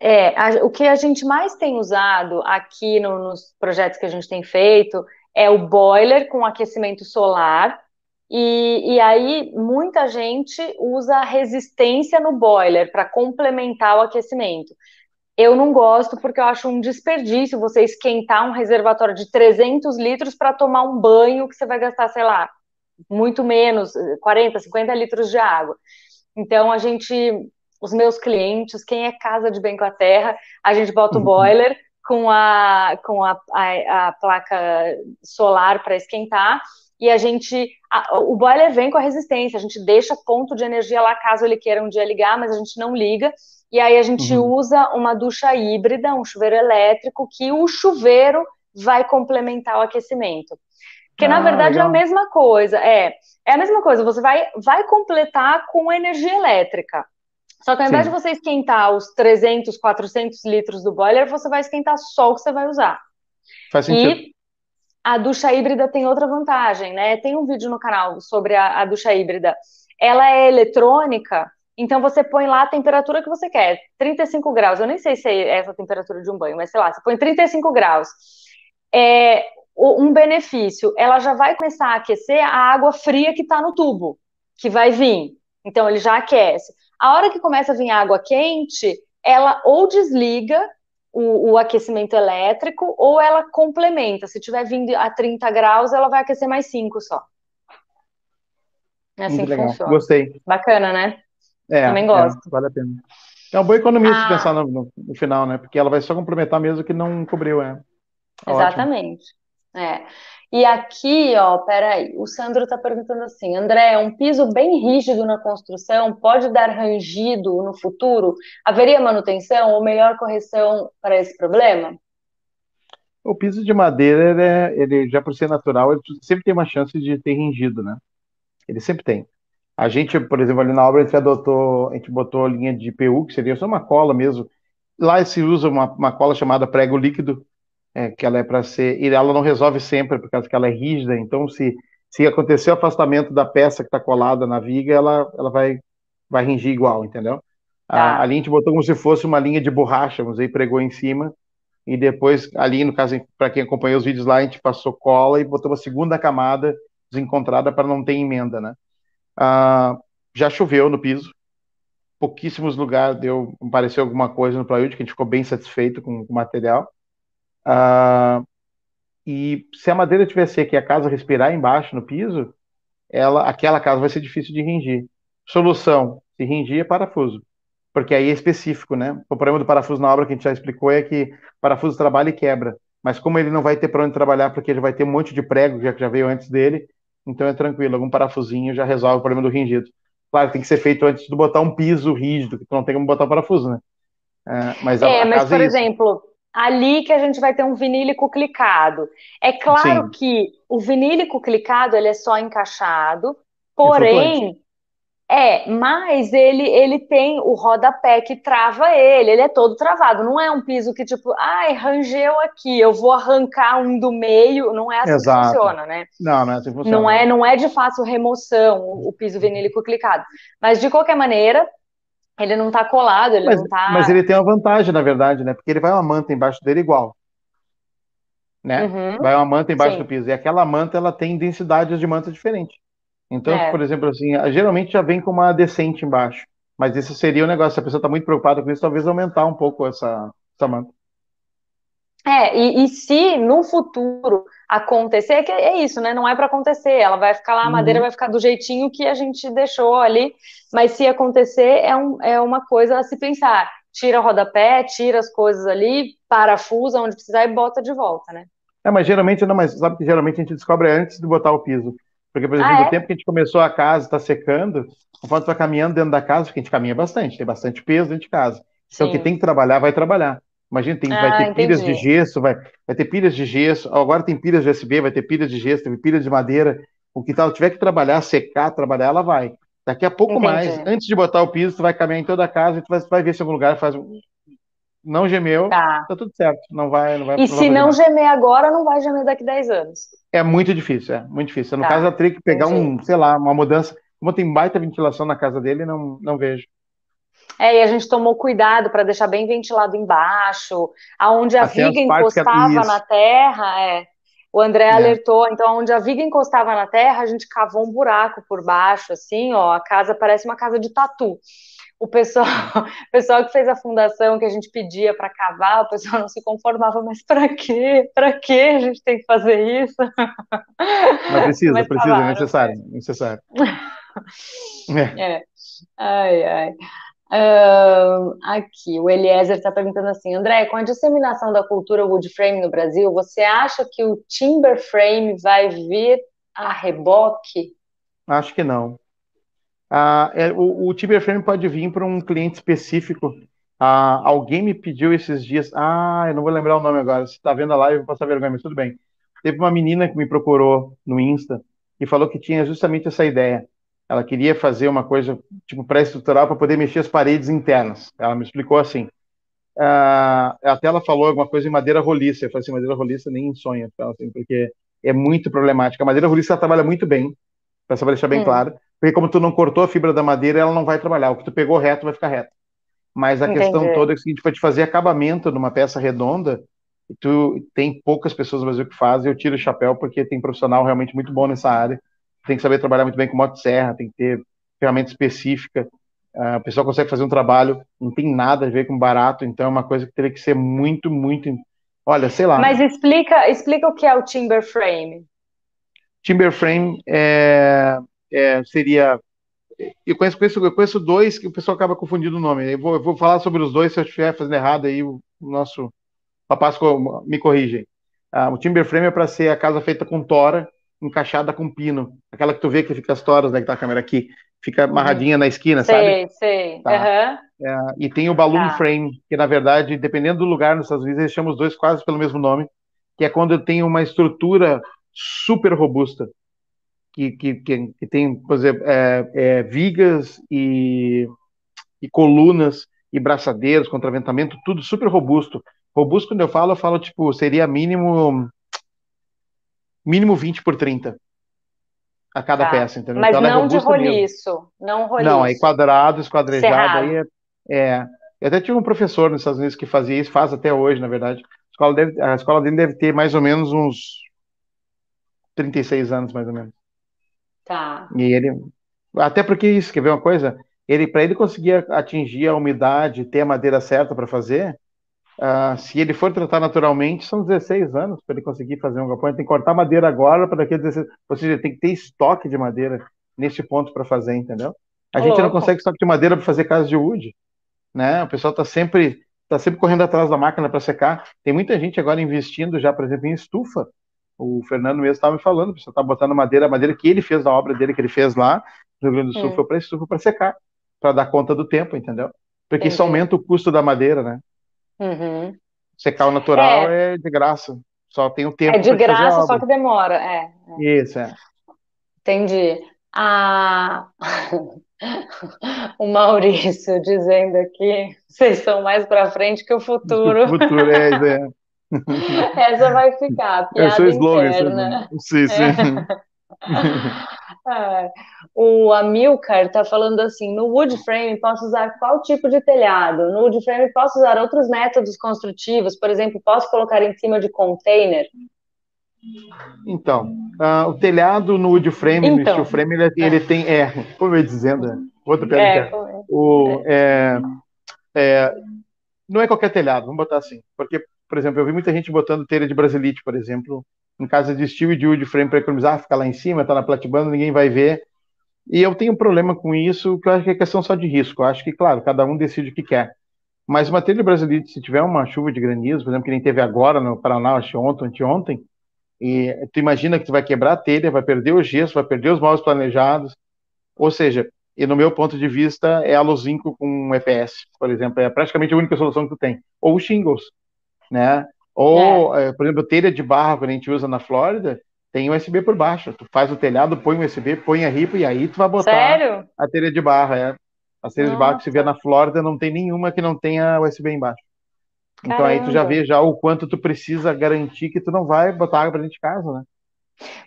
é, a, o que a gente mais tem usado aqui no, nos projetos que a gente tem feito é o boiler com aquecimento solar. E, e aí, muita gente usa resistência no boiler para complementar o aquecimento. Eu não gosto porque eu acho um desperdício você esquentar um reservatório de 300 litros para tomar um banho que você vai gastar, sei lá, muito menos, 40, 50 litros de água. Então, a gente os meus clientes, quem é casa de bem com a terra, a gente bota o uhum. boiler com a, com a, a, a placa solar para esquentar e a gente, a, o boiler vem com a resistência, a gente deixa ponto de energia lá caso ele queira um dia ligar, mas a gente não liga, e aí a gente uhum. usa uma ducha híbrida, um chuveiro elétrico, que o chuveiro vai complementar o aquecimento. Porque, ah, na verdade, legal. é a mesma coisa, é, é a mesma coisa, você vai, vai completar com energia elétrica. Só que ao invés Sim. de você esquentar os 300, 400 litros do boiler, você vai esquentar só o que você vai usar. Faz sentido. E a ducha híbrida tem outra vantagem, né? Tem um vídeo no canal sobre a, a ducha híbrida. Ela é eletrônica, então você põe lá a temperatura que você quer, 35 graus. Eu nem sei se é essa a temperatura de um banho, mas sei lá, você põe 35 graus. É, um benefício, ela já vai começar a aquecer a água fria que está no tubo, que vai vir. Então ele já aquece. A hora que começa a vir água quente, ela ou desliga o, o, aquecimento elétrico ou ela complementa. Se tiver vindo a 30 graus, ela vai aquecer mais 5 só. É assim Muito que legal. funciona. Gostei. Bacana, né? É, Também gosto. É, vale a pena. É uma boa economia ah. se pensar no, no, no, final, né? Porque ela vai só complementar mesmo que não cobriu, é. Exatamente. É. E aqui, ó, peraí, o Sandro está perguntando assim, André, um piso bem rígido na construção pode dar rangido no futuro? Haveria manutenção ou melhor correção para esse problema? O piso de madeira, ele, é, ele já por ser natural, ele sempre tem uma chance de ter rangido, né? Ele sempre tem. A gente, por exemplo, ali na obra, a gente adotou, a gente botou linha de PU, que seria só uma cola mesmo. Lá se usa uma, uma cola chamada prego líquido, é, que ela é para ser, e ela não resolve sempre, por causa que ela é rígida, então se, se acontecer o afastamento da peça que está colada na viga, ela, ela vai, vai ringir igual, entendeu? Tá. A, a linha a gente botou como se fosse uma linha de borracha, vamos dizer, pregou em cima, e depois, ali, no caso, para quem acompanhou os vídeos lá, a gente passou cola e botou uma segunda camada desencontrada para não ter emenda, né? Ah, já choveu no piso, pouquíssimos lugares deu, apareceu alguma coisa no plywood, que a gente ficou bem satisfeito com, com o material. Uh, e se a madeira tiver seca e a casa respirar embaixo no piso, ela, aquela casa vai ser difícil de ringir. Solução: se ringir é parafuso, porque aí é específico, né? O problema do parafuso na obra que a gente já explicou é que parafuso trabalha e quebra, mas como ele não vai ter para onde trabalhar, porque ele vai ter um monte de prego já que já veio antes dele, então é tranquilo, algum parafusinho já resolve o problema do ringido. Claro, tem que ser feito antes de botar um piso rígido, que tu não tem como botar o parafuso, né? É, mas, é, mas por é exemplo, ali que a gente vai ter um vinílico clicado. É claro Sim. que o vinílico clicado ele é só encaixado, porém é, mas ele ele tem o rodapé que trava ele, ele é todo travado, não é um piso que tipo, ai, rangeu aqui, eu vou arrancar um do meio, não é assim Exato. que funciona, né? Não, não é assim que funciona. Não é, não é de fácil remoção o, o piso vinílico clicado. Mas de qualquer maneira, ele não tá colado, ele mas, não tá. Mas ele tem uma vantagem, na verdade, né? Porque ele vai uma manta embaixo dele igual. Né? Uhum, vai uma manta embaixo sim. do piso. E aquela manta ela tem densidades de manta diferente. Então, é. por exemplo, assim, geralmente já vem com uma decente embaixo. Mas esse seria o negócio. Se a pessoa está muito preocupada com isso, talvez aumentar um pouco essa, essa manta. É, e, e se no futuro acontecer, é que é isso, né? Não é para acontecer. Ela vai ficar lá, a madeira uhum. vai ficar do jeitinho que a gente deixou ali. Mas se acontecer, é, um, é uma coisa a se pensar. Tira o rodapé, tira as coisas ali, parafusa onde precisar e bota de volta, né? É, mas geralmente não, mas sabe que geralmente a gente descobre antes de botar o piso. Porque, por exemplo, ah, é? no tempo que a gente começou a casa, está secando, conforme tu vai caminhando dentro da casa, porque a gente caminha bastante, tem bastante peso dentro de casa. Então, o que tem que trabalhar, vai trabalhar. Imagina, tem, ah, vai ter entendi. pilhas de gesso, vai, vai ter pilhas de gesso, agora tem pilhas de USB, vai ter pilhas de gesso, tem pilhas de madeira. O que tal, tiver que trabalhar, secar, trabalhar, ela vai. Daqui a pouco entendi. mais, antes de botar o piso, tu vai caminhar em toda a casa e tu vai, vai ver se algum lugar faz não gemeu, tá. tá. tudo certo. Não vai, não vai. E se não gemer agora, não vai gemer daqui a 10 anos. É muito difícil, é muito difícil. No tá. caso, eu teria que pegar Entendi. um, sei lá, uma mudança. Como tem baita ventilação na casa dele, não, não vejo. É, e a gente tomou cuidado para deixar bem ventilado embaixo, aonde a viga encostava na terra, é. O André é. alertou, então onde a viga encostava na terra, a gente cavou um buraco por baixo, assim, ó, a casa parece uma casa de tatu. O pessoal, *laughs* o pessoal que fez a fundação que a gente pedia para cavar, o pessoal não se conformava, mas para quê? Para que a gente tem que fazer isso? Não precisa, mas precisa, *laughs* cavaram, é necessário, *laughs* é necessário. É. Ai, ai. Uh, aqui, o Eliezer está perguntando assim, André, com a disseminação da cultura wood frame no Brasil, você acha que o timber frame vai vir a reboque? Acho que não. Ah, é, o, o timber frame pode vir para um cliente específico. Ah, alguém me pediu esses dias, ah, eu não vou lembrar o nome agora, se está vendo a live, eu vou passar vergonha, mas tudo bem. Teve uma menina que me procurou no Insta e falou que tinha justamente essa ideia ela queria fazer uma coisa tipo pré-estrutural para poder mexer as paredes internas. Ela me explicou assim. Uh, até ela falou alguma coisa em madeira roliça. Eu falei assim, madeira roliça nem em sonho, assim, porque é muito problemática. A madeira roliça trabalha muito bem, para só deixar bem hum. claro, porque como tu não cortou a fibra da madeira, ela não vai trabalhar. O que tu pegou reto vai ficar reto. Mas a Entendi. questão toda é que seguinte, para te fazer acabamento numa peça redonda, tu tem poucas pessoas no Brasil que fazem, eu tiro o chapéu porque tem profissional realmente muito bom nessa área tem que saber trabalhar muito bem com motosserra, tem que ter ferramenta específica. Uh, o pessoal consegue fazer um trabalho, não tem nada a ver com barato, então é uma coisa que teria que ser muito, muito. Olha, sei lá. Mas explica, explica o que é o timber frame. Timber frame é, é, seria. Eu conheço, conheço, eu conheço dois que o pessoal acaba confundindo o nome. Eu vou, eu vou falar sobre os dois, se eu estiver fazendo errado aí, o, nosso rapaz me corrigem. Uh, o timber frame é para ser a casa feita com tora, encaixada com pino. Aquela que tu vê que fica as toras, né, que tá a câmera aqui, fica amarradinha na esquina, sei, sabe? Sei, sei. Tá. Uhum. É, e tem o balloon tá. frame, que na verdade, dependendo do lugar nos Estados Unidos, eles chamam os dois quase pelo mesmo nome, que é quando tem uma estrutura super robusta, que, que, que, tem, por exemplo, é, é, vigas e, e colunas e braçadeiros, contraventamento, tudo super robusto. Robusto, quando eu falo, eu falo, tipo, seria mínimo mínimo 20 por 30 a cada tá. peça, entendeu? Mas então, não é de roliço, mesmo. não roliço. Não, aí quadrado, esquadrejado, aí é, é, Eu até tive um professor nos Estados Unidos que fazia isso, faz até hoje, na verdade. A escola, deve, a escola dele deve ter mais ou menos uns 36 anos, mais ou menos. Tá. E ele... Até porque isso, quer ver uma coisa? Ele, para ele conseguir atingir a umidade, ter a madeira certa para fazer, Uh, se ele for tratar naturalmente, são 16 anos para ele conseguir fazer um galpão. Ele tem que cortar madeira agora para daqui a 16 Ou seja, tem que ter estoque de madeira nesse ponto para fazer, entendeu? A gente não consegue estoque de madeira para fazer casa de wood. Né? O pessoal está sempre, tá sempre correndo atrás da máquina para secar. Tem muita gente agora investindo já, por exemplo, em estufa. O Fernando mesmo estava me falando, pessoal está botando madeira, a madeira que ele fez na obra dele, que ele fez lá, no Rio Grande do Sul, hum. foi para foi para secar, para dar conta do tempo, entendeu? Porque isso aumenta o custo da madeira, né? Uhum. Secar o natural é. é. de graça, só tem o tempo. É de graça, só que demora, é, é. Isso, é. Entendi. Ah, *laughs* o Maurício dizendo aqui, vocês estão mais para frente que o futuro. *laughs* O futuro, é, *laughs* é. *laughs* Essa vai ficar, piada Esse é o slogan, interna. Sim, sim. É. *laughs* O Amilcar está falando assim: no wood frame posso usar qual tipo de telhado? No wood frame posso usar outros métodos construtivos, por exemplo, posso colocar em cima de container? Então, uh, o telhado no wood frame, então, no steel frame, ele, ele tem, é, como eu ia dizendo, outra piada. É, é, o, é, é, não é qualquer telhado, vamos botar assim, porque, por exemplo, eu vi muita gente botando telha de brasilite, por exemplo, em casa de steel e de wood frame para economizar, ficar lá em cima, tá na platibanda, ninguém vai ver. E eu tenho um problema com isso, que eu acho que é questão só de risco. Eu acho que, claro, cada um decide o que quer. Mas uma telha brasileira, se tiver uma chuva de granizo, por exemplo, que nem teve agora no Paraná, acho ontem, anteontem, e tu imagina que tu vai quebrar a telha, vai perder o gesso, vai perder os móveis planejados. Ou seja, e no meu ponto de vista, é a zinco com EPS, por exemplo, é praticamente a única solução que tu tem. Ou shingles, né? Ou, é. É, por exemplo, telha de barro que a gente usa na Flórida, tem USB por baixo. Tu faz o telhado, põe o USB, põe a ripa e aí tu vai botar Sério? a telha de barro. É. A telha de barro que se vê na Flórida não tem nenhuma que não tenha USB embaixo. Então Caramba. aí tu já vê já o quanto tu precisa garantir que tu não vai botar água pra dentro de casa, né?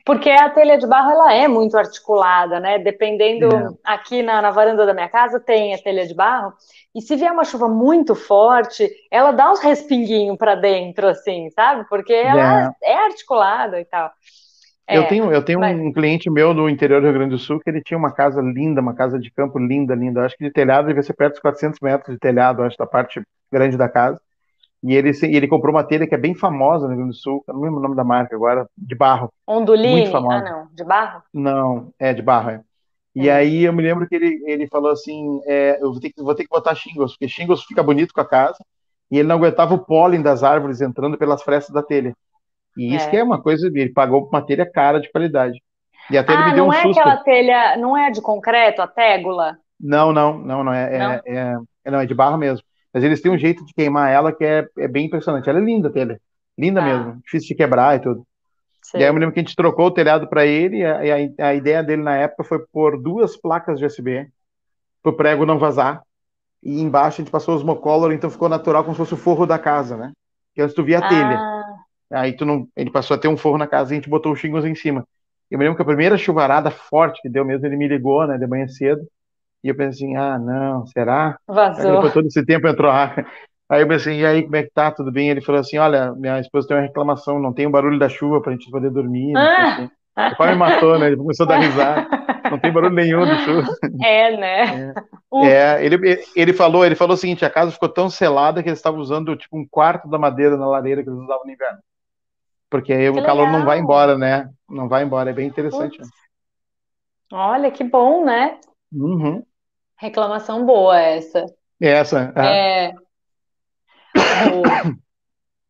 Porque a telha de barro ela é muito articulada, né? Dependendo, é. aqui na, na, varanda da minha casa tem a telha de barro, e se vier uma chuva muito forte, ela dá uns respinguinhos para dentro, assim, sabe? Porque ela é, é articulada e tal. eu é, tenho, eu tenho mas... um cliente meu no interior do Rio Grande do Sul que ele tinha uma casa linda, uma casa de campo linda, linda. Eu acho que de telhado devia ser perto dos 400 metros de telhado, acho, da parte grande da casa. E ele, ele comprou uma telha que é bem famosa no Rio Grande do Sul, eu não lembro o nome da marca agora, de barro. Onduline? Muito famosa. Ah, não, de barro? Não, é de barro, é. E é. aí eu me lembro que ele, ele falou assim, é, eu vou ter, que, vou ter que botar shingles, porque shingles fica bonito com a casa, e ele não aguentava o pólen das árvores entrando pelas frestas da telha. E isso é. que é uma coisa, ele pagou uma telha cara de qualidade. E a telha ah, me deu um susto. não é aquela telha, não é de concreto, a tégula? Não, não, não, não é, não? É, é, é, não, é de barro mesmo. Mas eles têm um jeito de queimar ela que é, é bem impressionante. Ela é linda, telha. Linda ah. mesmo. Difícil de quebrar e tudo. Sim. E aí eu me lembro que a gente trocou o telhado para ele e a, a, a, ideia dele na época foi pôr duas placas de USB para o prego não vazar. E embaixo a gente passou os mocolor, então ficou natural como se fosse o forro da casa, né? Que antes tu via a telha. Ah. Aí tu não, ele passou a ter um forro na casa e a gente botou os xingos em cima. Eu me lembro que a primeira chuvarada forte que deu mesmo, ele me ligou, né, de manhã cedo. E eu pensei assim, ah, não, será? Vazou. Aí, depois todo esse tempo entrou ar. Aí eu pensei, e aí, como é que tá? Tudo bem? Ele falou assim, olha, minha esposa tem uma reclamação, não tem o barulho da chuva pra gente poder dormir. Ah. Assim. O pai me matou, né? Ele começou a dar risada. *laughs* Não tem barulho nenhum de chuva. É, né? É, é ele, ele falou, ele falou o seguinte, a casa ficou tão selada que eles estavam usando tipo um quarto da madeira na lareira que eles usavam no inverno. Porque aí que o calor legal. não vai embora, né? Não vai embora, é bem interessante. Né? Olha, que bom, né? Uhum. Reclamação boa essa. Essa. É. é. O,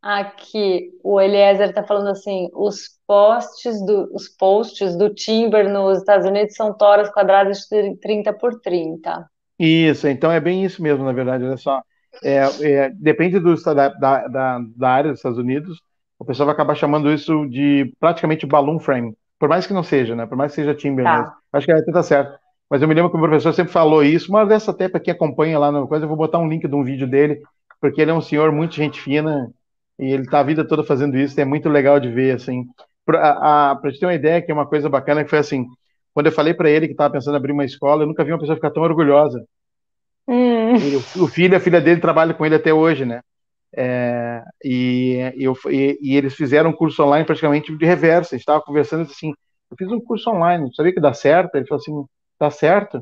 aqui, o Eliezer está falando assim: os postes do, os posts do Timber nos Estados Unidos são toras quadradas de 30 por 30. Isso, então é bem isso mesmo, na verdade, olha só. É, é, depende do, da, da, da área dos Estados Unidos, o pessoal vai acabar chamando isso de praticamente balloon frame. Por mais que não seja, né? Por mais que seja timber tá. mesmo. Acho que até tá certo. Mas eu me lembro que o professor sempre falou isso. Uma dessa até para quem acompanha lá na coisa, eu vou botar um link de um vídeo dele, porque ele é um senhor muito gente fina e ele está a vida toda fazendo isso. É muito legal de ver, assim. Para te ter uma ideia, que é uma coisa bacana, que foi assim, quando eu falei para ele que estava pensando em abrir uma escola, eu nunca vi uma pessoa ficar tão orgulhosa. Hum. O filho, a filha dele trabalha com ele até hoje, né? É, e, eu, e, e, eles fizeram um curso online praticamente de reversa. Estava conversando assim, eu fiz um curso online, sabia que dá certo? Ele falou assim, tá certo,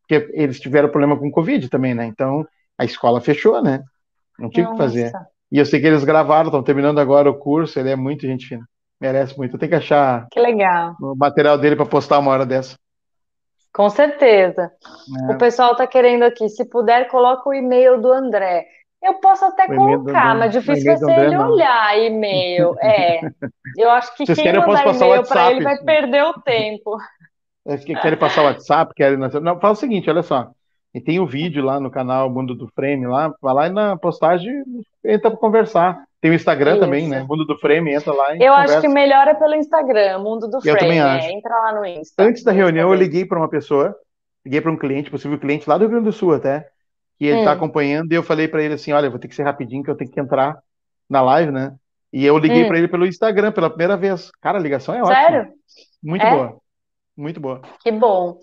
porque eles tiveram problema com Covid também, né? Então a escola fechou, né? Não tinha o que fazer. E eu sei que eles gravaram, estão terminando agora o curso, ele é muito gente fina. Merece muito. Tem que achar que legal. o material dele para postar uma hora dessa. Com certeza. É. O pessoal está querendo aqui, se puder, coloca o e-mail do André. Eu posso até colocar, mas difícil vai ser ele não. olhar e-mail. É. *laughs* Eu acho que Vocês quem mandar e-mail para ele vai perder o tempo. Querem passar o WhatsApp, querem. Não, fala o seguinte, olha só. E tem o um vídeo lá no canal Mundo do Frame lá, vai lá e na postagem entra para conversar. Tem o Instagram Isso. também, né? Mundo do Frame, entra lá e Eu conversa. acho que melhor é pelo Instagram, Mundo do Frame. Eu também acho. É, entra lá no Insta. Antes da reunião, eu liguei para uma pessoa, liguei para um cliente, possível cliente lá do Rio Grande do Sul até, que ele está hum. acompanhando, e eu falei para ele assim: olha, vou ter que ser rapidinho, que eu tenho que entrar na live, né? E eu liguei hum. para ele pelo Instagram pela primeira vez. Cara, a ligação é ótima. Sério? Muito é? boa. Muito boa. Que bom.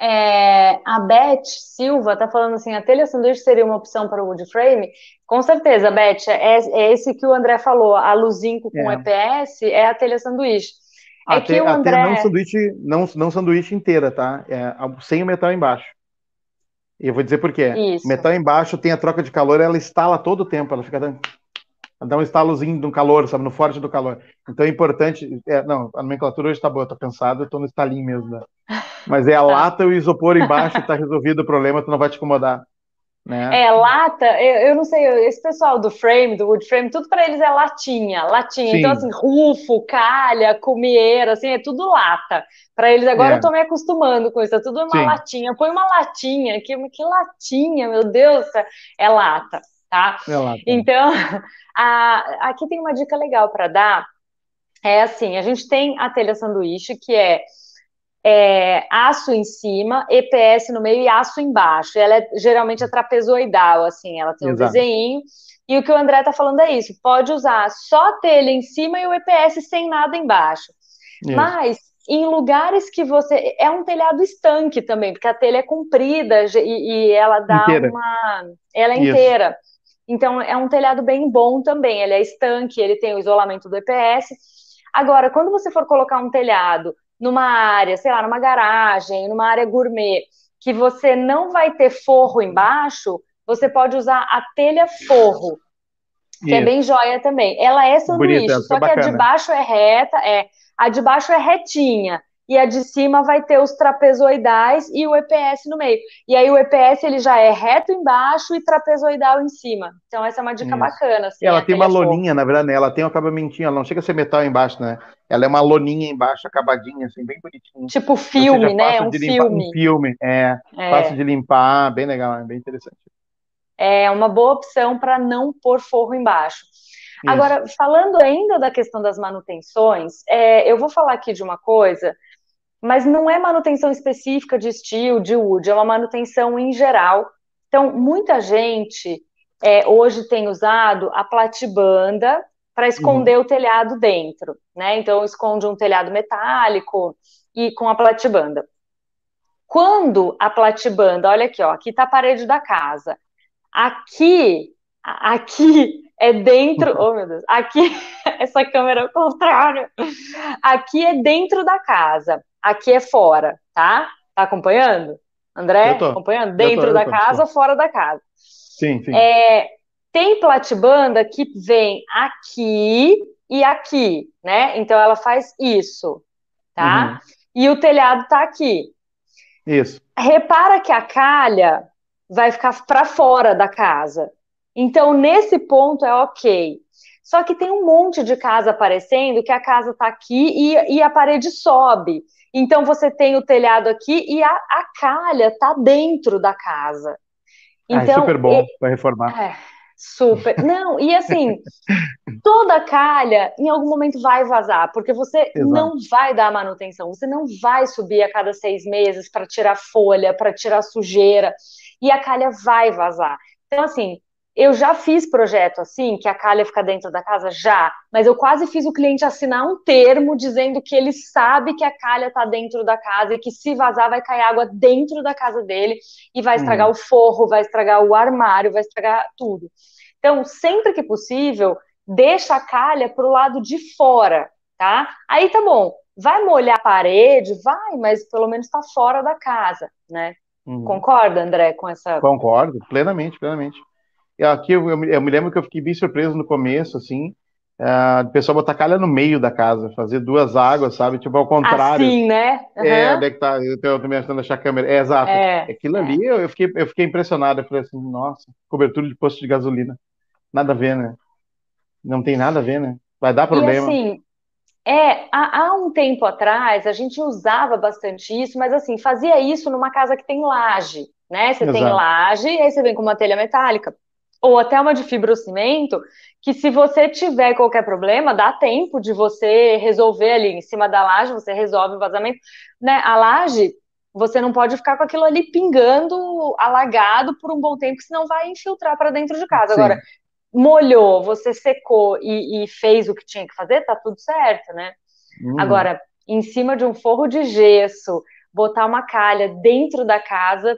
É, a Beth Silva está falando assim: a telha sanduíche seria uma opção para o wood frame? Com certeza, Beth. É, é esse que o André falou: a Luzinco com é. EPS é a telha sanduíche. É a que o André. Não sanduíche, não, não sanduíche inteira, tá? É, sem o metal embaixo. E eu vou dizer por quê. Isso. Metal embaixo tem a troca de calor, ela instala todo o tempo, ela fica dando dá um estalozinho no calor, sabe, no forte do calor. Então é importante, é, não, a nomenclatura hoje está boa, tô cansado, eu tô no estalinho mesmo, né? Mas é a *laughs* tá. lata e o isopor embaixo, está resolvido o problema, tu não vai te incomodar. Né? É, lata, eu, eu, não sei, esse pessoal do frame, do wood frame, tudo para eles é latinha, latinha. Sim. Então, assim, rufo, calha, cumieira, assim, é tudo lata. Para eles agora é. eu tô me acostumando com isso, é tudo uma Sim. latinha. Põe uma latinha, que, que latinha, meu Deus, é lata tá? É então, *laughs* a, aqui tem uma dica legal para dar. É assim, a gente tem a telha sanduíche, que é, é, aço em cima, EPS no meio e aço embaixo. Ela é geralmente é trapezoidal, assim, ela tem Exato. um desenho. E o que o André está falando é isso: pode usar só a telha em cima e o EPS sem nada embaixo. Isso. Mas em lugares que você. É um telhado estanque também, porque a telha é comprida e, e ela dá inteira. uma. Ela é inteira. Então, é um telhado bem bom também. Ele é estanque, ele tem o isolamento do EPS. Agora, quando você for colocar um telhado numa área, sei lá, numa garagem, numa área gourmet, que você não vai ter forro embaixo, você pode usar a telha forro, que é Isso. é bem joia também. Ela é sanduíche, Bonita, só que a de baixo é reta, é, a de baixo é retinha e a de cima vai ter os trapezoidais e o EPS no meio. E aí o EPS ele já é reto embaixo e trapezoidal em cima. Então essa é uma dica Isso. bacana. Assim, ela tem uma loninha, na verdade, né? ela tem um acabamentinho, ela não chega a ser metal embaixo, né? Ela é uma loninha embaixo, acabadinha, assim, bem bonitinha. Tipo filme, seja, né? Um filme. Um filme, é, é. Fácil de limpar, bem legal, é bem interessante. É uma boa opção para não pôr forro embaixo. Isso. Agora, falando ainda da questão das manutenções, é, eu vou falar aqui de uma coisa mas não é manutenção específica de estilo, de wood, é uma manutenção em geral. Então, muita gente é, hoje tem usado a platibanda para esconder uhum. o telhado dentro, né? Então, esconde um telhado metálico e com a platibanda. Quando a platibanda, olha aqui, ó, aqui está a parede da casa. Aqui, aqui é dentro, oh meu Deus, aqui, *laughs* essa câmera é o contrário. Aqui é dentro da casa aqui é fora, tá? Tá acompanhando? André, acompanhando? Dentro tô, da tô, casa ou fora da casa? Sim, sim. É, tem platibanda que vem aqui e aqui, né? Então ela faz isso, tá? Uhum. E o telhado tá aqui. Isso. Repara que a calha vai ficar para fora da casa. Então, nesse ponto é ok. Só que tem um monte de casa aparecendo que a casa está aqui e, e, a parede sobe. Então você tem o telhado aqui e a, a calha está dentro da casa. Então, ah, é então, super bom para reformar. É, super. Não, e assim, *laughs* toda calha em algum momento vai vazar, porque você Exato. não vai dar manutenção, você não vai subir a cada seis meses para tirar folha, para tirar sujeira, e a calha vai vazar. Então, assim, eu já fiz projeto assim, que a calha fica dentro da casa, já, mas eu quase fiz o cliente assinar um termo dizendo que ele sabe que a calha está dentro da casa e que se vazar vai cair água dentro da casa dele e vai estragar hum. o forro, vai estragar o armário, vai estragar tudo. Então, sempre que possível, deixa a calha para o lado de fora, tá? Aí tá bom, vai molhar a parede, vai, mas pelo menos está fora da casa, né? Uhum. Concorda, André, com essa? Concordo, plenamente, plenamente. Aqui eu, eu, eu, me lembro que eu fiquei bem surpreso no começo, assim, uh, o pessoal botar calha no meio da casa, fazer duas águas, sabe? Tipo, ao contrário. Assim, né? Uhum. É, onde é que tá? Eu tô, tô me achando achar a câmera. É, exato. É, Aquilo é. ali, eu, eu, fiquei, eu fiquei impressionado. Eu falei assim, nossa, cobertura de posto de gasolina. Nada a ver, né? Não tem nada a ver, né? Vai dar problema. E assim, É, há, há, um tempo atrás a gente usava bastante isso, mas assim, fazia isso numa casa que tem laje, né? Você Exato. tem laje, aí você vem com uma telha metálica, ou até uma de fibrocimento, que se você tiver qualquer problema, dá tempo de você resolver ali em cima da laje, você resolve o vazamento, né? A laje, você não pode ficar com aquilo ali pingando, alagado por um bom tempo, senão vai infiltrar para dentro de casa. Sim. Agora, molhou, você secou e, e, fez o que tinha que fazer, tá tudo certo, né? Hum. Agora, em cima de um forro de gesso, botar uma calha dentro da casa,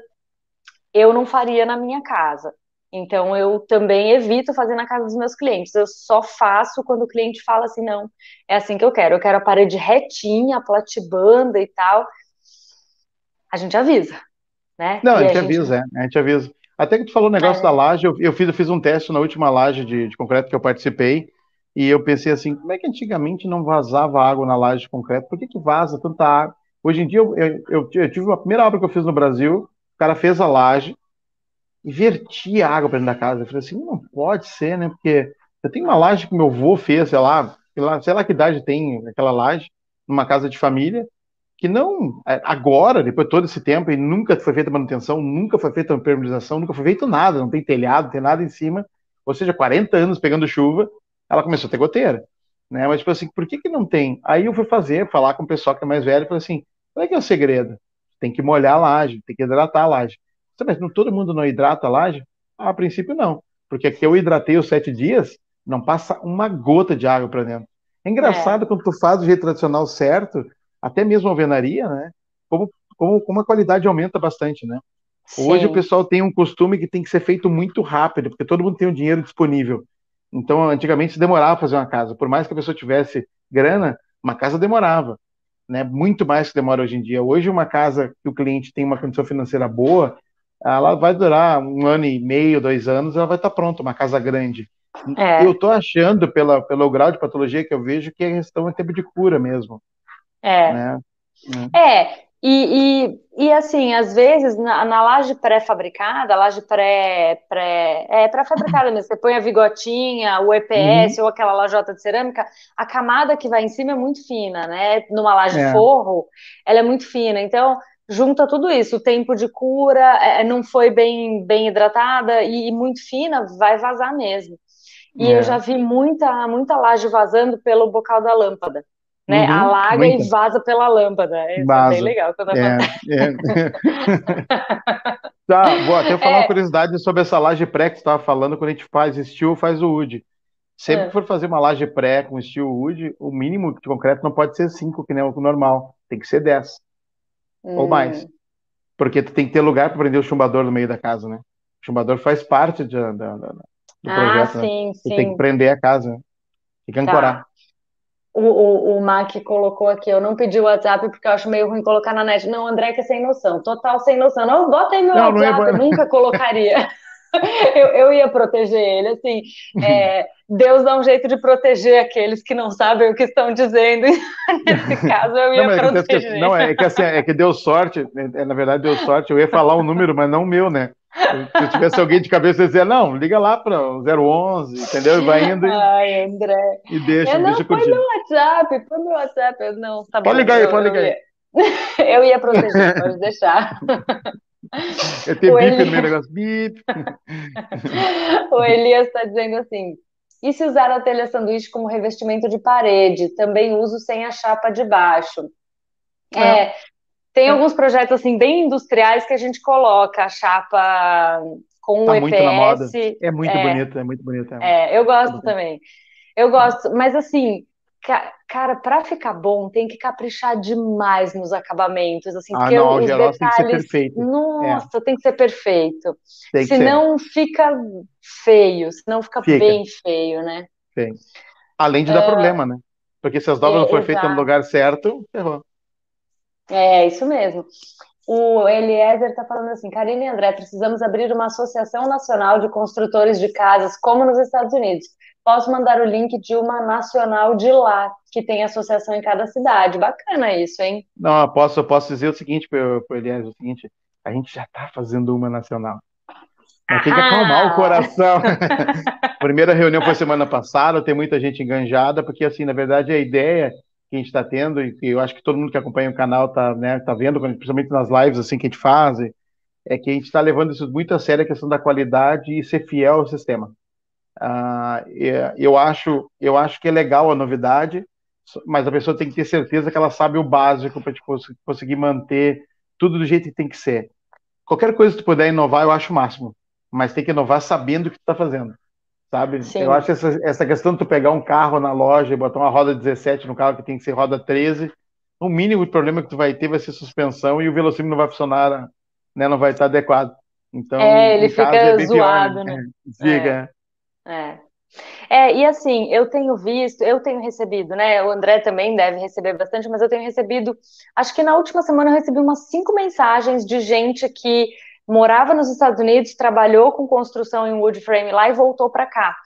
eu não faria na minha casa. Então, eu também evito fazer na casa dos meus clientes. Eu só faço quando o cliente fala assim: não, é assim que eu quero. Eu quero a parede retinha, platibanda e tal. A gente avisa, né? Não, a gente, a gente avisa, é. A gente avisa. Até que tu falou o negócio é. da laje, eu, eu, fiz, eu fiz um teste na última laje de, de, concreto que eu participei, e eu pensei assim, como é que antigamente não vazava água na laje de concreto? Por que, que vaza tanta água? Hoje em dia, eu, eu, eu, eu tive uma primeira obra que eu fiz no Brasil, o cara fez a laje, e vertia água para dentro da casa. Eu falei assim, não pode ser, né? Porque eu tenho uma laje que meu avô fez, sei lá, sei lá que idade tem aquela laje, numa casa de família, que não, é, agora, depois de todo esse tempo, e nunca foi feita manutenção, nunca foi feita permeabilização, nunca foi feito nada, não tem telhado, não tem nada em cima, ou seja, 40 anos pegando chuva, ela começou a ter goteira, né, mas tipo assim, por que que não tem? Aí eu fui fazer, falar com o pessoal que é mais velho, e falei assim, qual é que é o segredo? Tem que molhar a laje, tem que hidratar a laje. Mas não, todo mundo não hidrata a laje? Ah, a princípio não, porque aqui eu hidratei os sete dias, não passa uma gota de água para dentro. É engraçado é. quando tu faz do jeito tradicional certo, até mesmo a alvenaria, né? Como, como, como a qualidade aumenta bastante, né? Sim. Hoje o pessoal tem um costume que tem que ser feito muito rápido, porque todo mundo tem o dinheiro disponível. Então, antigamente se demorava fazer uma casa. Por mais que a pessoa tivesse grana, uma casa demorava. Né? Muito mais que demora hoje em dia. Hoje, uma casa que o cliente tem uma condição financeira boa, ela vai durar um ano e meio, dois anos, ela vai estar pronta, uma casa grande. É. Eu estou achando, pela, pelo grau de patologia que eu vejo, que a questão é tempo de cura mesmo. É. Né? É, e, e, e, assim, às vezes, na, na laje pré-fabricada, laje pré, pré, é pré-fabricada mesmo, você põe a vigotinha, o EPS uhum. ou aquela lajota de cerâmica, a camada que vai em cima é muito fina, né? Numa laje é. forro, ela é muito fina. Então, junta tudo isso, o tempo de cura é, não foi bem, bem hidratada e, e muito fina, vai vazar mesmo. E é. eu já vi muita, muita laje vazando pelo bocal da lâmpada né? Uhum, Alaga muita. e vaza pela lâmpada. Isso vaza. é bem legal. Quando é, é. *laughs* tá, vou até falar é. uma curiosidade sobre essa laje pré que você estava falando, quando a gente faz steel, faz o wood. Sempre é. que for fazer uma laje pré com steel wood, o mínimo de concreto não pode ser 5, que nem o normal, tem que ser 10 hum. ou mais. Porque tu tem que ter lugar para prender o chumbador no meio da casa, né? O chumbador faz parte de, do ah, projeto. Ah, sim, né? sim. tem que prender a casa, né? tem que ancorar. Tá o, o, o Mac colocou aqui, eu não pedi o WhatsApp porque eu acho meio ruim colocar na net. Não, André que é sem noção, total sem noção. Não, bota aí meu não, WhatsApp, não é... eu nunca colocaria. *laughs* *laughs* eu, eu ia proteger ele, assim, é, Deus dá um jeito de proteger aqueles que não sabem o que estão dizendo, *laughs* nesse *laughs* caso eu ia não, é proteger. Que, não, é que assim, é que deu sorte, é, na verdade deu sorte, eu ia falar um número, mas não o meu, né? Se tivesse alguém de cabeça dizer, não, liga lá para o 011, entendeu? E vai indo. Ai, André. E deixa, eu não, deixa põe meu WhatsApp, põe meu WhatsApp. Eu, não, tá pode bom, ligar aí, pode ligar aí. Eu ia proteger, pode deixar. Eu tenho bip no meu negócio, bip. *laughs* o Elias está dizendo assim: e se usar a telha sanduíche como revestimento de parede? Também uso sem a chapa de baixo. É, é tem alguns projetos assim bem industriais que a gente coloca a chapa com tá o EPS. Muito na moda. É muito é, bonito, é muito bonito. É, é eu gosto também. Eu gosto, mas assim, cara, para ficar bom tem que caprichar demais nos acabamentos, assim, ah, porque não, os detalhes, tem que ser perfeito. Nossa, é. tem que ser perfeito. Tem senão ser. fica feio, senão fica, fica, bem feio, né? Além de dar uh, problema, né? Porque se as dobras não forem feitas no lugar certo, ferrou. É, isso mesmo. O Eliezer está falando assim, Karine e André, precisamos abrir uma associação nacional de construtores de casas, como nos Estados Unidos. Posso mandar o link de uma nacional de lá, que tem associação em cada cidade. Bacana isso, hein? Não, eu posso, posso dizer o seguinte para o Eliezer, o seguinte, a gente já está fazendo uma nacional. Mas tem que acalmar o coração. *laughs* Primeira reunião foi semana passada, tem muita gente enganjada, porque assim, na verdade, a ideia que a gente está tendo, e eu acho que todo mundo que acompanha o canal está né, tá vendo, principalmente nas lives assim que a gente faz, é que a gente está levando isso muito a sério, a questão da qualidade e ser fiel ao sistema. Uh, eu, acho, eu acho que é legal a novidade, mas a pessoa tem que ter certeza que ela sabe o básico para conseguir manter tudo do jeito que tem que ser. Qualquer coisa que tu puder inovar, eu acho o máximo, mas tem que inovar sabendo o que tu está fazendo sabe? Sim. Eu acho essa, essa questão de tu pegar um carro na loja e botar uma roda 17 no carro que tem que ser roda 13, o mínimo problema que tu vai ter vai ser suspensão e o velocímetro não vai funcionar, né? Não vai estar adequado. Então, é, ele fica é zoado, pior, né? Fica. É. é. É, e assim, eu tenho visto, eu tenho recebido, né? O André também deve receber bastante, mas eu tenho recebido, acho que na última semana eu recebi umas cinco mensagens de gente que morava nos Estados Unidos, trabalhou com construção em wood frame lá e voltou para cá.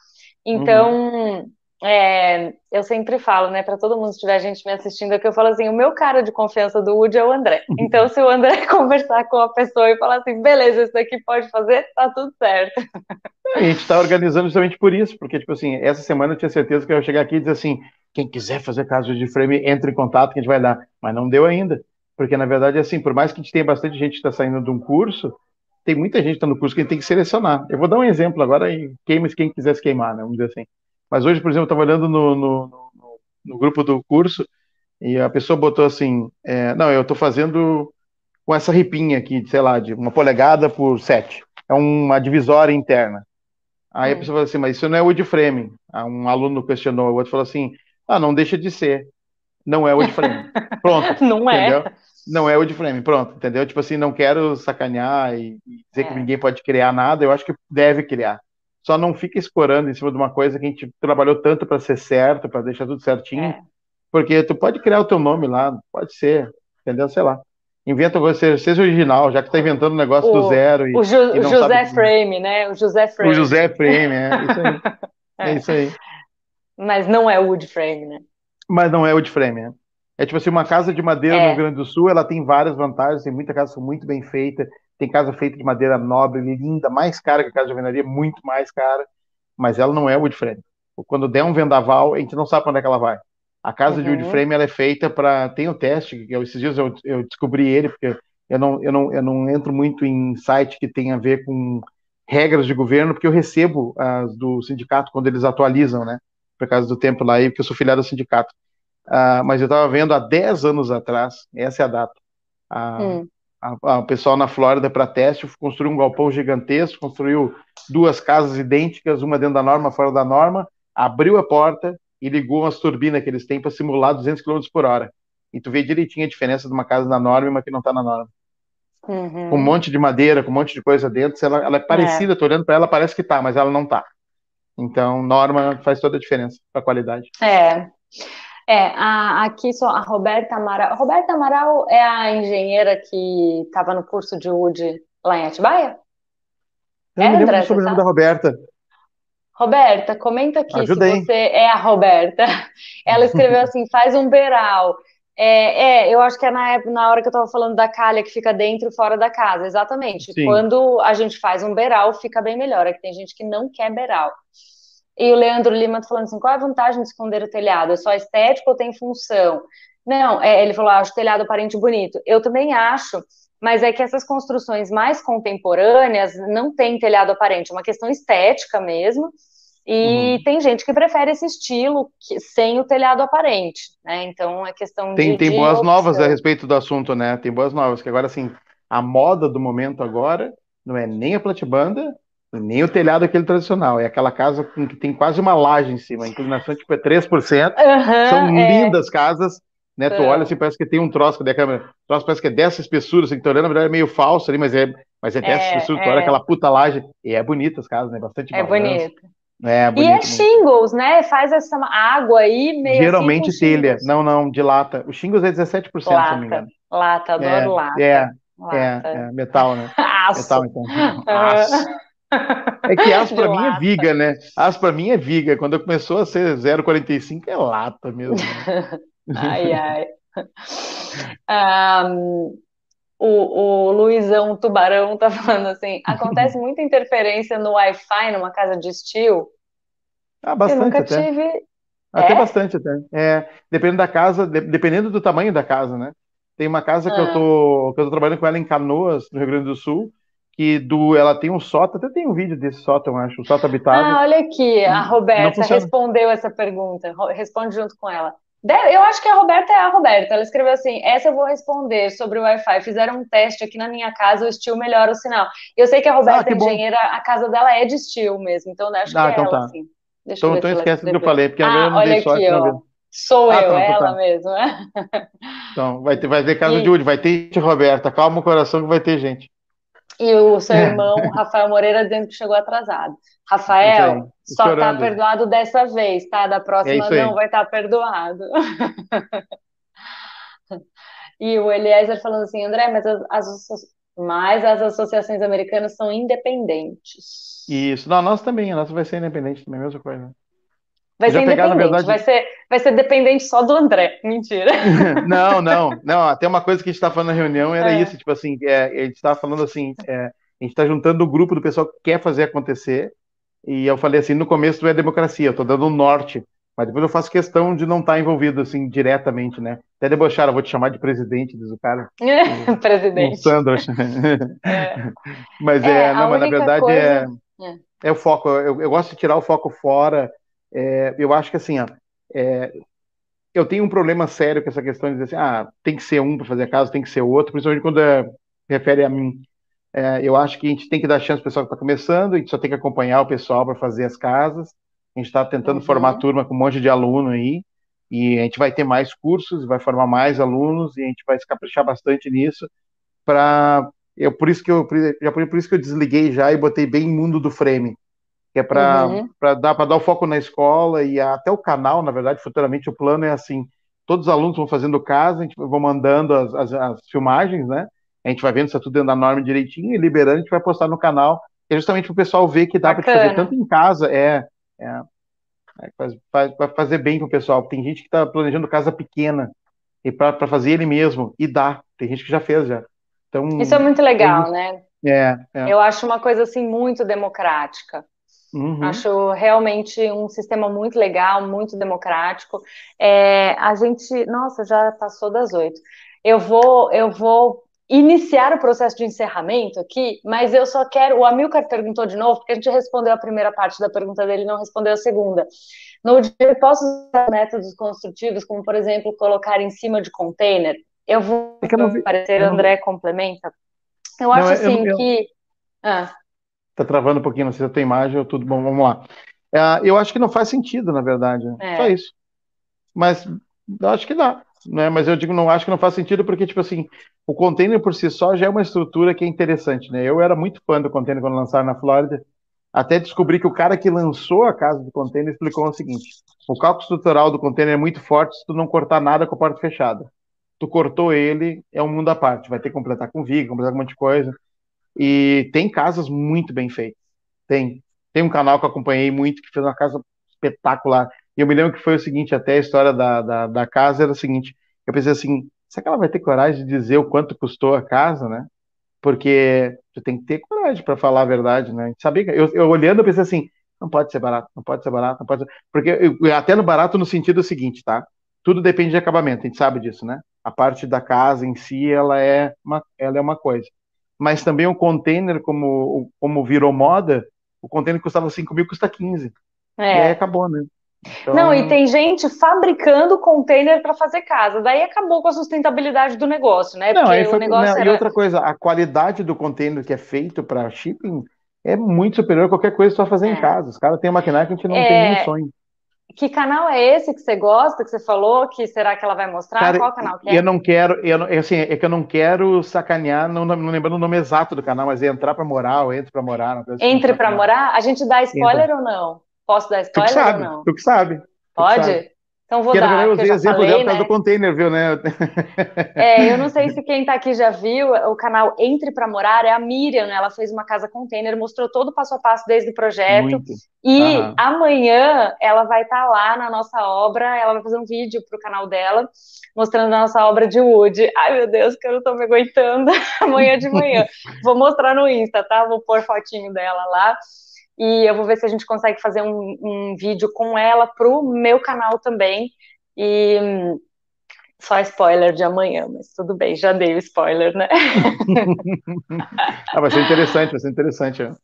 Então, uhum. É, eu sempre falo, né, para todo mundo que tiver gente me assistindo aqui, eu falo assim: o meu cara de confiança do Wood é o André. *laughs* Então, se o André *laughs* conversar com a pessoa e falar assim, beleza, isso daqui pode fazer, tá tudo certo. A gente está organizando justamente por isso, porque, tipo assim, essa semana eu tinha certeza que eu ia chegar aqui e dizer assim: quem quiser fazer caso de frame, entre em contato que a gente vai dar. Mas não deu ainda. Porque, na verdade, assim, por mais que a gente tenha bastante gente que está saindo de um curso, tem muita gente que está no curso que a gente tem que selecionar. Eu vou dar um exemplo agora e queime quem quiser se queimar, né? Vamos dizer assim. Mas hoje, por exemplo, eu estava olhando no, no, no, no, grupo do curso e a pessoa botou assim: é, não, eu estou fazendo com essa ripinha aqui, sei lá, de uma polegada por sete. É uma divisória interna. Aí hum. a pessoa falou assim, mas isso não é wood frame. Um aluno questionou, o outro falou assim, ah, não deixa de ser. Não é wood frame. *laughs* Pronto. não é. entendeu? é não é o de frame, pronto, entendeu? Tipo assim, não quero sacanear e, dizer é. que ninguém pode criar nada, eu acho que deve criar. Só não fica escorando em cima de uma coisa que a gente trabalhou tanto para ser certo, para deixar tudo certinho, é. porque tu pode criar o teu nome lá, pode ser, entendeu? Sei lá. Inventa você, seja original, já que tá inventando um negócio o, do zero. E, o, Ju, e o José Frame, né? O José Frame. O José Frame, é isso aí. *laughs* é. é isso aí. Mas não é wood frame, né? Mas não é wood frame, né? É tipo assim, uma casa de madeira é. no Rio Grande do Sul, ela tem várias vantagens, tem muita casa muito bem feita, tem casa feita de madeira nobre, linda, mais cara que a casa de alvenaria, muito mais cara, mas ela não é wood frame. Quando der um vendaval, a gente não sabe para onde é que ela vai. A casa uhum. de wood frame ela é feita para tem o teste, que eu, esses dias eu, eu descobri ele porque eu não, eu não eu não entro muito em site que tem a ver com regras de governo, porque eu recebo as do sindicato quando eles atualizam, né? Por causa do tempo lá, porque eu sou filiado ao sindicato. Uh, mas eu estava vendo há 10 anos atrás, essa é a data, a, hum. A, a o pessoal na Flórida para teste construiu um galpão gigantesco, construiu duas casas idênticas, uma dentro da norma, fora da norma, abriu a porta e ligou umas turbinas que eles têm para simular 200 km por hora. E tu vê direitinho a diferença de uma casa na norma e uma que não está na norma. Uhum. Com um monte de madeira, com um monte de coisa dentro, ela, ela é parecida, é. tô olhando para ela, parece que tá, mas ela não tá. Então, norma faz toda a diferença para a qualidade. É. É, a, aqui só a Roberta Amaral. Roberta Amaral é a engenheira que estava no curso de UD lá em Atibaia? Eu é, me lembro sobre o nome da Roberta. Roberta, comenta aqui Ajudei. se você é a Roberta. *laughs* Ela escreveu assim: faz um beiral. É, é, eu acho que é na, na hora que eu estava falando da calha que fica dentro e fora da casa, exatamente. Sim. Quando a gente faz um beiral, fica bem melhor. É que tem gente que não quer beiral. E o Leandro Lima tá falando assim: qual é a vantagem de esconder o telhado? É só estético ou tem função? Não, é, ele falou: ah, acho o telhado aparente bonito. Eu também acho, mas é que essas construções mais contemporâneas não têm telhado aparente, é uma questão estética mesmo. E uhum. tem gente que prefere esse estilo que, sem o telhado aparente, né? Então é questão tem, de. Tem de boas opção. novas a respeito do assunto, né? Tem boas novas, que agora, assim, a moda do momento agora não é nem a platibanda, nem o telhado aquele tradicional, é aquela casa que tem quase uma laje em cima, a inclinação tipo é 3%. Uhum, São é. lindas casas, né? Tu olha assim, parece que tem um troço, cadê a câmera? O troço parece que é dessa espessura, assim, tu olhando, na verdade é meio falso ali, mas é, mas é dessa é, espessura, tu olha é. aquela puta laje, e é bonita as casas, né? Bastante É bonito. É, bonito, e é shingles, né? Faz essa água aí meio Geralmente assim telha. Não, não, de lata. O shingles é 17%, lata, se não me engano. Lata, adoro é, lata. É, lata. é, é, metal, né? *laughs* Aço. Metal, então. *laughs* Aço. É que aço para mim é viga, né? Aço para mim é viga. Quando começou a ser 0,45 é lata mesmo. Né? *laughs* ai, ai. Um, o, o Luizão Tubarão tá falando assim: acontece *laughs* muita interferência no Wi-Fi numa casa de estilo. Ah, bastante. Eu nunca até. tive. Até é? bastante, até. É, dependendo da casa, dependendo do tamanho da casa, né? Tem uma casa que, eu ah. tô, que eu tô trabalhando com ela em Canoas, no Rio Grande do Sul, que do, ela tem um sótão, até tem um vídeo desse sótão, acho, o sótão habitado. Ah, olha aqui, a Roberta respondeu essa pergunta, responde junto com ela. Eu acho que a Roberta é a Roberta. Ela escreveu assim: essa eu vou responder sobre o Wi-Fi. Fizeram um teste aqui na minha casa, o Steel melhora o sinal. Eu sei que a Roberta ah, é engenheira, a casa dela é de Steel mesmo, então acho ah, que é então ela, tá. assim. Deixa então, então esquece do que eu falei, porque ah, eu não olha dei sorte. Aqui, ó. Sou ah, eu, tá, ela tá. mesmo, né? *laughs* Então, vai ter, vai ter casa e... de Uri, vai ter Roberta. Calma o coração que vai ter gente. E o seu irmão, Rafael Moreira, dizendo que chegou atrasado. Rafael, só tá chorando. tá perdoado dessa vez, tá? Da próxima é não vai estar tá perdoado. *laughs* e o Eliezer falando assim, André, mas as, as, mas as associações americanas são independentes. Isso, não, a nossa também, a nossa vai ser independente também, a mesma coisa. Vai ser independente, verdade... vai, ser, vai ser dependente só do André. *laughs* Mentira. *laughs* não, não, não. Até uma coisa que a gente estava falando na reunião era é. isso, tipo assim, é, a gente estava falando assim, é, a gente está juntando o grupo do pessoal que quer fazer acontecer, e eu falei assim, no começo é democracia, eu estou dando um norte, mas depois eu faço questão de não estar tá envolvido assim diretamente, né? Até debocharam, vou te chamar de presidente, diz o cara. *laughs* presidente. O Sandro. É. Mas é, é não, mas na verdade coisa... é, é, é o foco. Eu, eu gosto de tirar o foco fora é, eu acho que assim, ó, é, eu tenho um problema sério com essa questão de dizer assim, ah, tem que ser um para fazer a casa, tem que ser outro, principalmente quando é, refere a mim. É, eu acho que a gente tem que dar chance ao pessoal que está começando, a gente só tem que acompanhar o pessoal para fazer as casas. A gente está tentando uhum. formar turma com um monte de aluno aí, e a gente vai ter mais cursos, vai formar mais alunos, e a gente vai se caprichar bastante nisso, para eu por isso que eu já por isso que eu desliguei já e botei bem mundo do frame que é para uhum. dar para dar o foco na escola e até o canal, na verdade, futuramente o plano é assim, todos os alunos vão fazendo casa, a gente vai mandando as, as, as filmagens, né? A gente vai vendo se está tudo dentro da norma direitinho e liberando, a gente vai postar no canal, é justamente para o pessoal ver que dá para fazer tanto em casa, é, é, é faz, faz, vai fazer bem para o pessoal. Tem gente que está planejando casa pequena e para fazer ele mesmo e dá. Tem gente que já fez já. Então, Isso é muito legal, é, né? É, é. Eu acho uma coisa assim muito democrática. Uhum. Acho realmente um sistema muito legal, muito democrático. É, a gente, nossa, já passou das oito. Eu vou, eu vou iniciar o processo de encerramento aqui, mas eu só quero. O Amilcar perguntou de novo, porque a gente respondeu a primeira parte da pergunta dele, não respondeu a segunda. No dia eu posso usar métodos construtivos, como por exemplo colocar em cima de container. Eu vou é eu parecer, André complementa. Eu acho não, assim eu, que. Ah. Tá travando um pouquinho, não sei se tem imagem ou tudo bom, vamos lá. É, eu acho que não faz sentido, na verdade. É. Só isso. Mas eu acho que dá. Né? Mas eu digo, não acho que não faz sentido, porque, tipo assim, o container por si só já é uma estrutura que é interessante, né? Eu era muito fã do container quando lançaram na Flórida, até descobri que o cara que lançou a casa do container explicou o seguinte: o cálculo estrutural do container é muito forte se tu não cortar nada com a porta fechada. Tu cortou ele, é um mundo à parte. Vai ter que completar com viga, completar com um monte de coisa. E tem casas muito bem feitas. Tem. Tem um canal que eu acompanhei muito que fez uma casa espetacular. E eu me lembro que foi o seguinte: até a história da, da, da casa era o seguinte. Eu pensei assim: será que ela vai ter coragem de dizer o quanto custou a casa, né? Porque tu tem que ter coragem para falar a verdade, né? Sabia eu, eu olhando eu pensei assim, não pode ser barato, não pode ser barato, não pode ser... porque eu, até no barato no sentido seguinte, tá? Tudo depende de acabamento, a gente sabe disso, né? A parte da casa em si, ela é uma, ela é uma coisa mas também o container, como, como virou moda, o container custava 5 mil, custa 15. É. E aí acabou, né? Então... Não, e tem gente fabricando container para fazer casa. Daí acabou com a sustentabilidade do negócio, né? Não, Porque foi, o negócio não, era... E outra coisa, a qualidade do container que é feito para shipping é muito superior a qualquer coisa que você vai fazer é. em casa. Os caras têm uma maquinário que a gente não é... tem nem sonho. Que canal é esse que você gosta, que você falou? Que será que ela vai mostrar? Cara, Qual canal que é? Eu não quero, eu não, assim, é que eu não quero sacanear, não, não lembrando o nome exato do canal, mas é entrar para morar ou entre para morar. Assim, entre para morar? A gente dá spoiler Entra. ou não? Posso dar spoiler tu que sabe, ou não? Tu que sabe. Pode? Que. Então vou dar. Eu usei exemplo falei, dela né? do container, viu, né? É, eu não sei se quem está aqui já viu, o canal Entre para Morar é a Miriam, né? ela fez uma casa container, mostrou todo o passo a passo desde o projeto. Muito. E Aham. amanhã ela vai estar tá lá na nossa obra, ela vai fazer um vídeo para o canal dela, mostrando a nossa obra de wood. Ai, meu Deus, que eu não estou me aguentando *laughs* amanhã de manhã. *laughs* Vou mostrar no Insta, tá? Vou pôr fotinho dela lá. E eu vou ver se a gente consegue fazer um, um vídeo com ela pro meu canal também. E só spoiler de amanhã, mas tudo bem, já dei o spoiler, né? *laughs* ah, vai ser interessante, vai ser interessante. Né?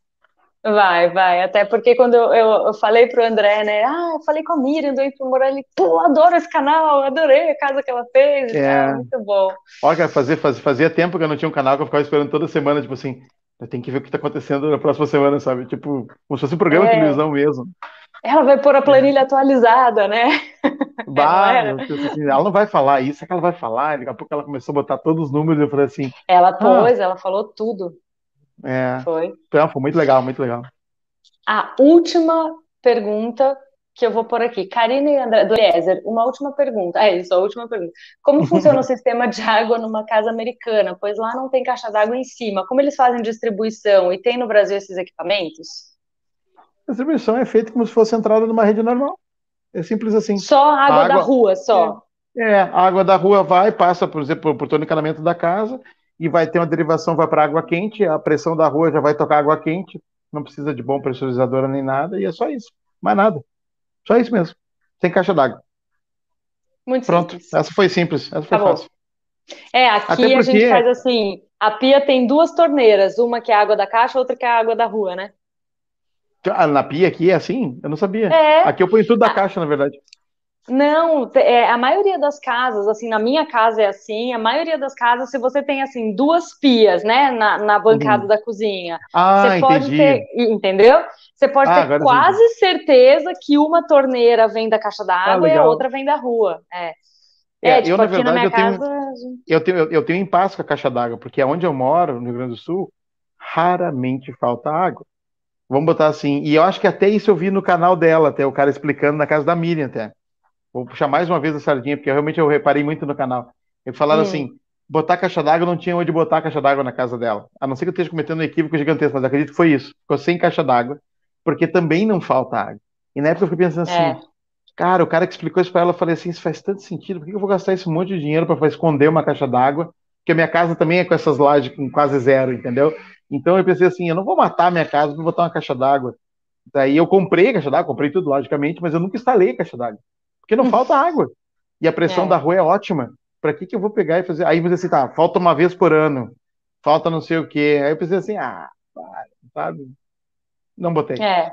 Vai, vai. Até porque quando eu, eu, eu falei pro André, né? Ah, eu falei com a Miriam do Ipro Morar, ele, pô, adoro esse canal, adorei a casa que ela fez. É. muito bom. Olha, fazia, fazia, fazia tempo que eu não tinha um canal que eu ficava esperando toda semana, tipo assim, eu tenho que ver o que tá acontecendo na próxima semana, sabe? Tipo, como se fosse um programa é. de televisão mesmo. Ela vai pôr a planilha é. atualizada, né? *laughs* Vai, assim, ela não vai falar isso, é que ela vai falar. Daqui a pouco ela começou a botar todos os números e eu falei assim. Ela pôs, ah, ela falou tudo. É. Foi. Então, foi muito legal, muito legal. A última pergunta que eu vou por aqui. Karina e André, do Eliezer, uma última pergunta. É isso, a última pergunta. Como *laughs* funciona o sistema de água numa casa americana? Pois lá não tem caixa d'água em cima. Como eles fazem distribuição? E tem no Brasil esses equipamentos? A distribuição é feita como se fosse entrada numa rede normal. É simples assim. Só água, água da rua, só. É, é, a água da rua vai, passa, por exemplo, por todo o encanamento da casa e vai ter uma derivação, vai para água quente, a pressão da rua já vai tocar água quente, não precisa de bom pressurizador nem nada, e é só isso, mais nada. Só isso mesmo, sem caixa d'água. Muito Pronto, simples. essa foi simples, essa foi tá fácil. É, aqui porque... a gente faz assim, a pia tem duas torneiras, uma que é a água da caixa, outra que é a água da rua, né? Ah, na pia aqui é assim? Eu não sabia. É. Aqui eu ponho tudo da caixa, na verdade. Não, é, a maioria das casas, assim, na minha casa é assim, a maioria das casas, se você tem, assim, duas pias, né, na, na bancada uhum. da cozinha, ah, você pode entendi. ter, entendeu? Você pode ah, ter quase sim. certeza que uma torneira vem da caixa d'água ah, e a outra vem da rua, é. É, é tipo, eu, na verdade, na eu, casa, tenho, eu, tenho, eu, tenho impasse com a caixa d'água, porque onde eu moro, no Rio Grande do Sul, raramente falta água. Vamos botar assim, e eu acho que até isso eu vi no canal dela, até o cara explicando na casa da Miriam até. Vou puxar mais uma vez a sardinha, porque realmente eu reparei muito no canal. Eles falaram hum. assim: botar caixa d'água não tinha onde botar caixa d'água na casa dela. A não ser que eu esteja cometendo um equívoco gigantesco, mas acredito que foi isso. Ficou sem caixa d'água, porque também não falta água. E na época eu fiquei pensando assim: é. cara, o cara que explicou isso para ela, eu falei assim: isso faz tanto sentido, por que eu vou gastar esse monte de dinheiro para esconder uma caixa d'água? Porque a minha casa também é com essas lajes com quase zero, entendeu? Então eu pensei assim: eu não vou matar a minha casa para botar uma caixa d'água. Daí eu comprei a caixa d'água, comprei tudo, logicamente, mas eu nunca instalei a caixa d'água. Porque não falta água. E a pressão é. da rua é ótima. Para que, que eu vou pegar e fazer? Aí você assim, tá, falta uma vez por ano, falta não sei o quê. Aí eu pensei assim, ah, sabe? Não botei. É.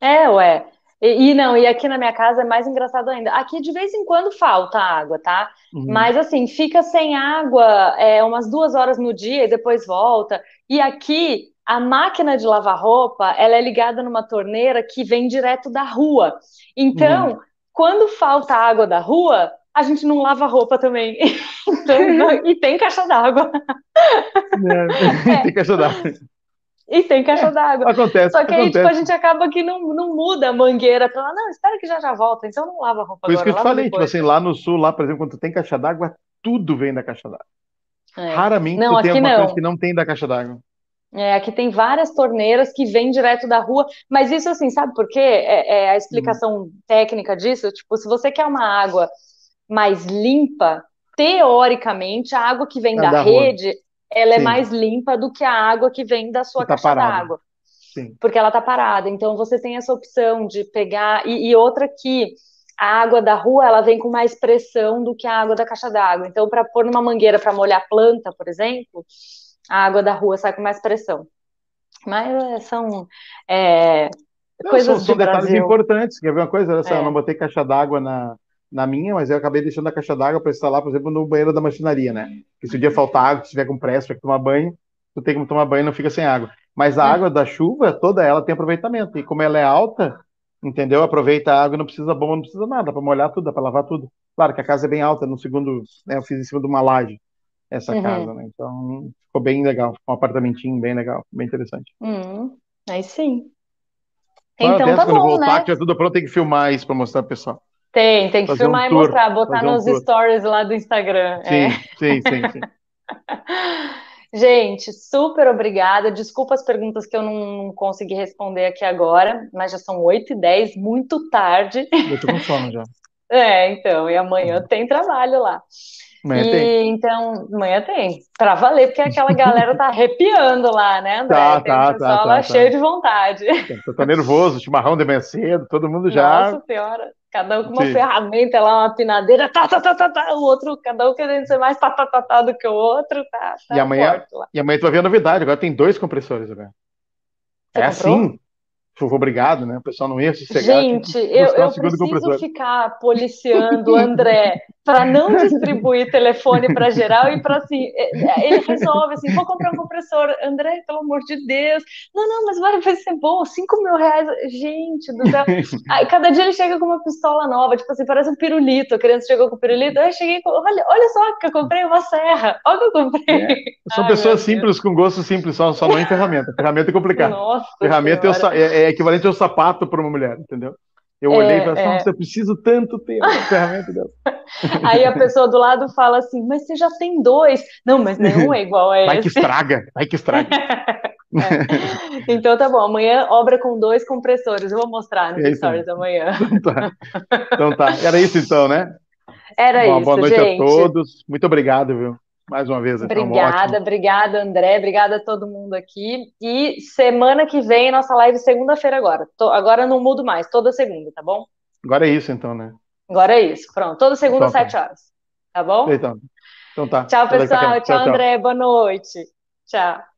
É, ué. E, e, não, e aqui na minha casa é mais engraçado ainda. Aqui de vez em quando falta água, tá? Uhum. Mas assim, fica sem água é, umas duas horas no dia e depois volta. E aqui a máquina de lavar roupa ela é ligada numa torneira que vem direto da rua. Então, uhum quando falta água da rua, a gente não lava roupa também. *laughs* Então, não, e tem caixa d'água. É, *laughs* é. Tem caixa d'água. E tem caixa é, d'água. Acontece. Só que aí, acontece. tipo, a gente acaba que não, não muda a mangueira pra lá. Não, espera que já já volta, então não lava a roupa Por isso agora, que eu te falei, tipo assim, lá no sul, lá, por exemplo, quando tem caixa d'água, tudo vem da caixa d'água. É. Raramente não, tem alguma não. coisa que não tem da caixa d'água. É, aqui tem várias torneiras que vêm direto da rua, mas isso assim, sabe por quê? É, é a explicação hum. técnica disso, tipo, se você quer uma água mais limpa, teoricamente, a água que vem é da, da, rede, ela é Sim. é mais limpa do que a água que vem da sua tá caixa d'água. Porque ela tá parada. Então você tem essa opção de pegar. E, e outra que a água da rua ela vem com mais pressão do que a água da caixa d'água. Então, para pôr numa mangueira para molhar planta, por exemplo, a água da rua sai com mais pressão. Mas é, são é, não, coisas são, são detalhes Brasil. importantes. Quer ver uma coisa? É. Eu não botei caixa d'água na, na minha, mas eu acabei deixando a caixa d'água para instalar, por exemplo, no banheiro da maquinaria, né? Que se o dia faltar água, se tiver com pressa, tiver que tomar banho, tu tem que tomar banho e não fica sem água. Mas a hum. água da chuva, toda ela tem aproveitamento. E como ela é alta, entendeu? Aproveita a água, não precisa bomba, não precisa nada, para molhar tudo, para lavar tudo. Claro que a casa é bem alta, no segundo, né, eu fiz em cima de uma laje essa uhum. casa, né? Então ficou bem legal, um apartamentinho bem legal, bem interessante. Uhum. Aí sim. Então tá quando bom, voltar, né? que já tudo pronto, tem que filmar isso para mostrar pro pessoal. Tem, tem que filmar um e mostrar, botar nos stories lá do Instagram. Sim, é. sim, sim, sim. *laughs* Gente, super obrigada. Desculpa as perguntas que eu não consegui responder aqui agora, mas já são 8 e 10, muito tarde. Eu tô com sono já. *laughs* É, então, e amanhã uhum. tem trabalho lá. Amanhã e, tem. Então, amanhã tem. Pra valer, porque aquela galera tá arrepiando lá, né, André? Tá, tem tá, pessoal tá, lá tá, cheio de vontade. Tá, tá nervoso, chimarrão de manhã cedo, todo mundo já. Nossa senhora. Cada um com uma Sim. ferramenta lá, uma pinadeira, tá, tá, tá, tá, tá, o outro, cada um querendo ser mais tá, tá, tá, tá do que o outro, tá, tá e amanhã, E amanhã tu vai ver a novidade, agora tem dois compressores agora. Você é comprou? assim, obrigado, né? O pessoal não ia sossegar. Gente, eu, eu preciso ficar policiando o André para não *laughs* distribuir telefone para geral e para assim, é, é, ele resolve assim, vou comprar um compressor. André, pelo amor de Deus. Não, não, mas vai, vai ser bom, 5 mil reais. Gente do céu. *laughs* Aí, cada dia ele chega com uma pistola nova, tipo assim, parece um pirulito. A criança chegou com pirulito, eu cheguei com, olha, olha só que eu comprei uma serra. Olha o que eu comprei. É. São Ai, pessoas simples, com gosto simples, só, só não em ferramenta. Ferramenta é complicado. Nossa ferramenta é, é, é equivalente ao sapato para uma mulher, entendeu? Eu olhei é, e falei, nossa, é. eu preciso tanto ter uma ferramenta dessa. *laughs* Aí a pessoa do lado fala assim, mas você já tem dois. Não, mas nenhum é igual a vai esse. que estraga, vai que estraga. *laughs* é. Então tá bom, amanhã obra com dois compressores. Eu vou mostrar no é Stories amanhã. *laughs* Então tá. então tá. Era isso então, né? Era Bom, isso, Boa noite gente. a todos. Muito obrigado, viu? Mais uma vez. Então, obrigada, um obrigada, André, obrigada a todo mundo aqui. E semana que vem, nossa live segunda-feira agora. Tô, agora não mudo mais, toda segunda, tá bom? Agora é isso, então, né? Agora é isso, pronto. Toda segunda, então, tá. sete horas. Tá bom? Então, então tá. Tchau, pessoal. Tchau, tchau, André. Boa noite. Tchau.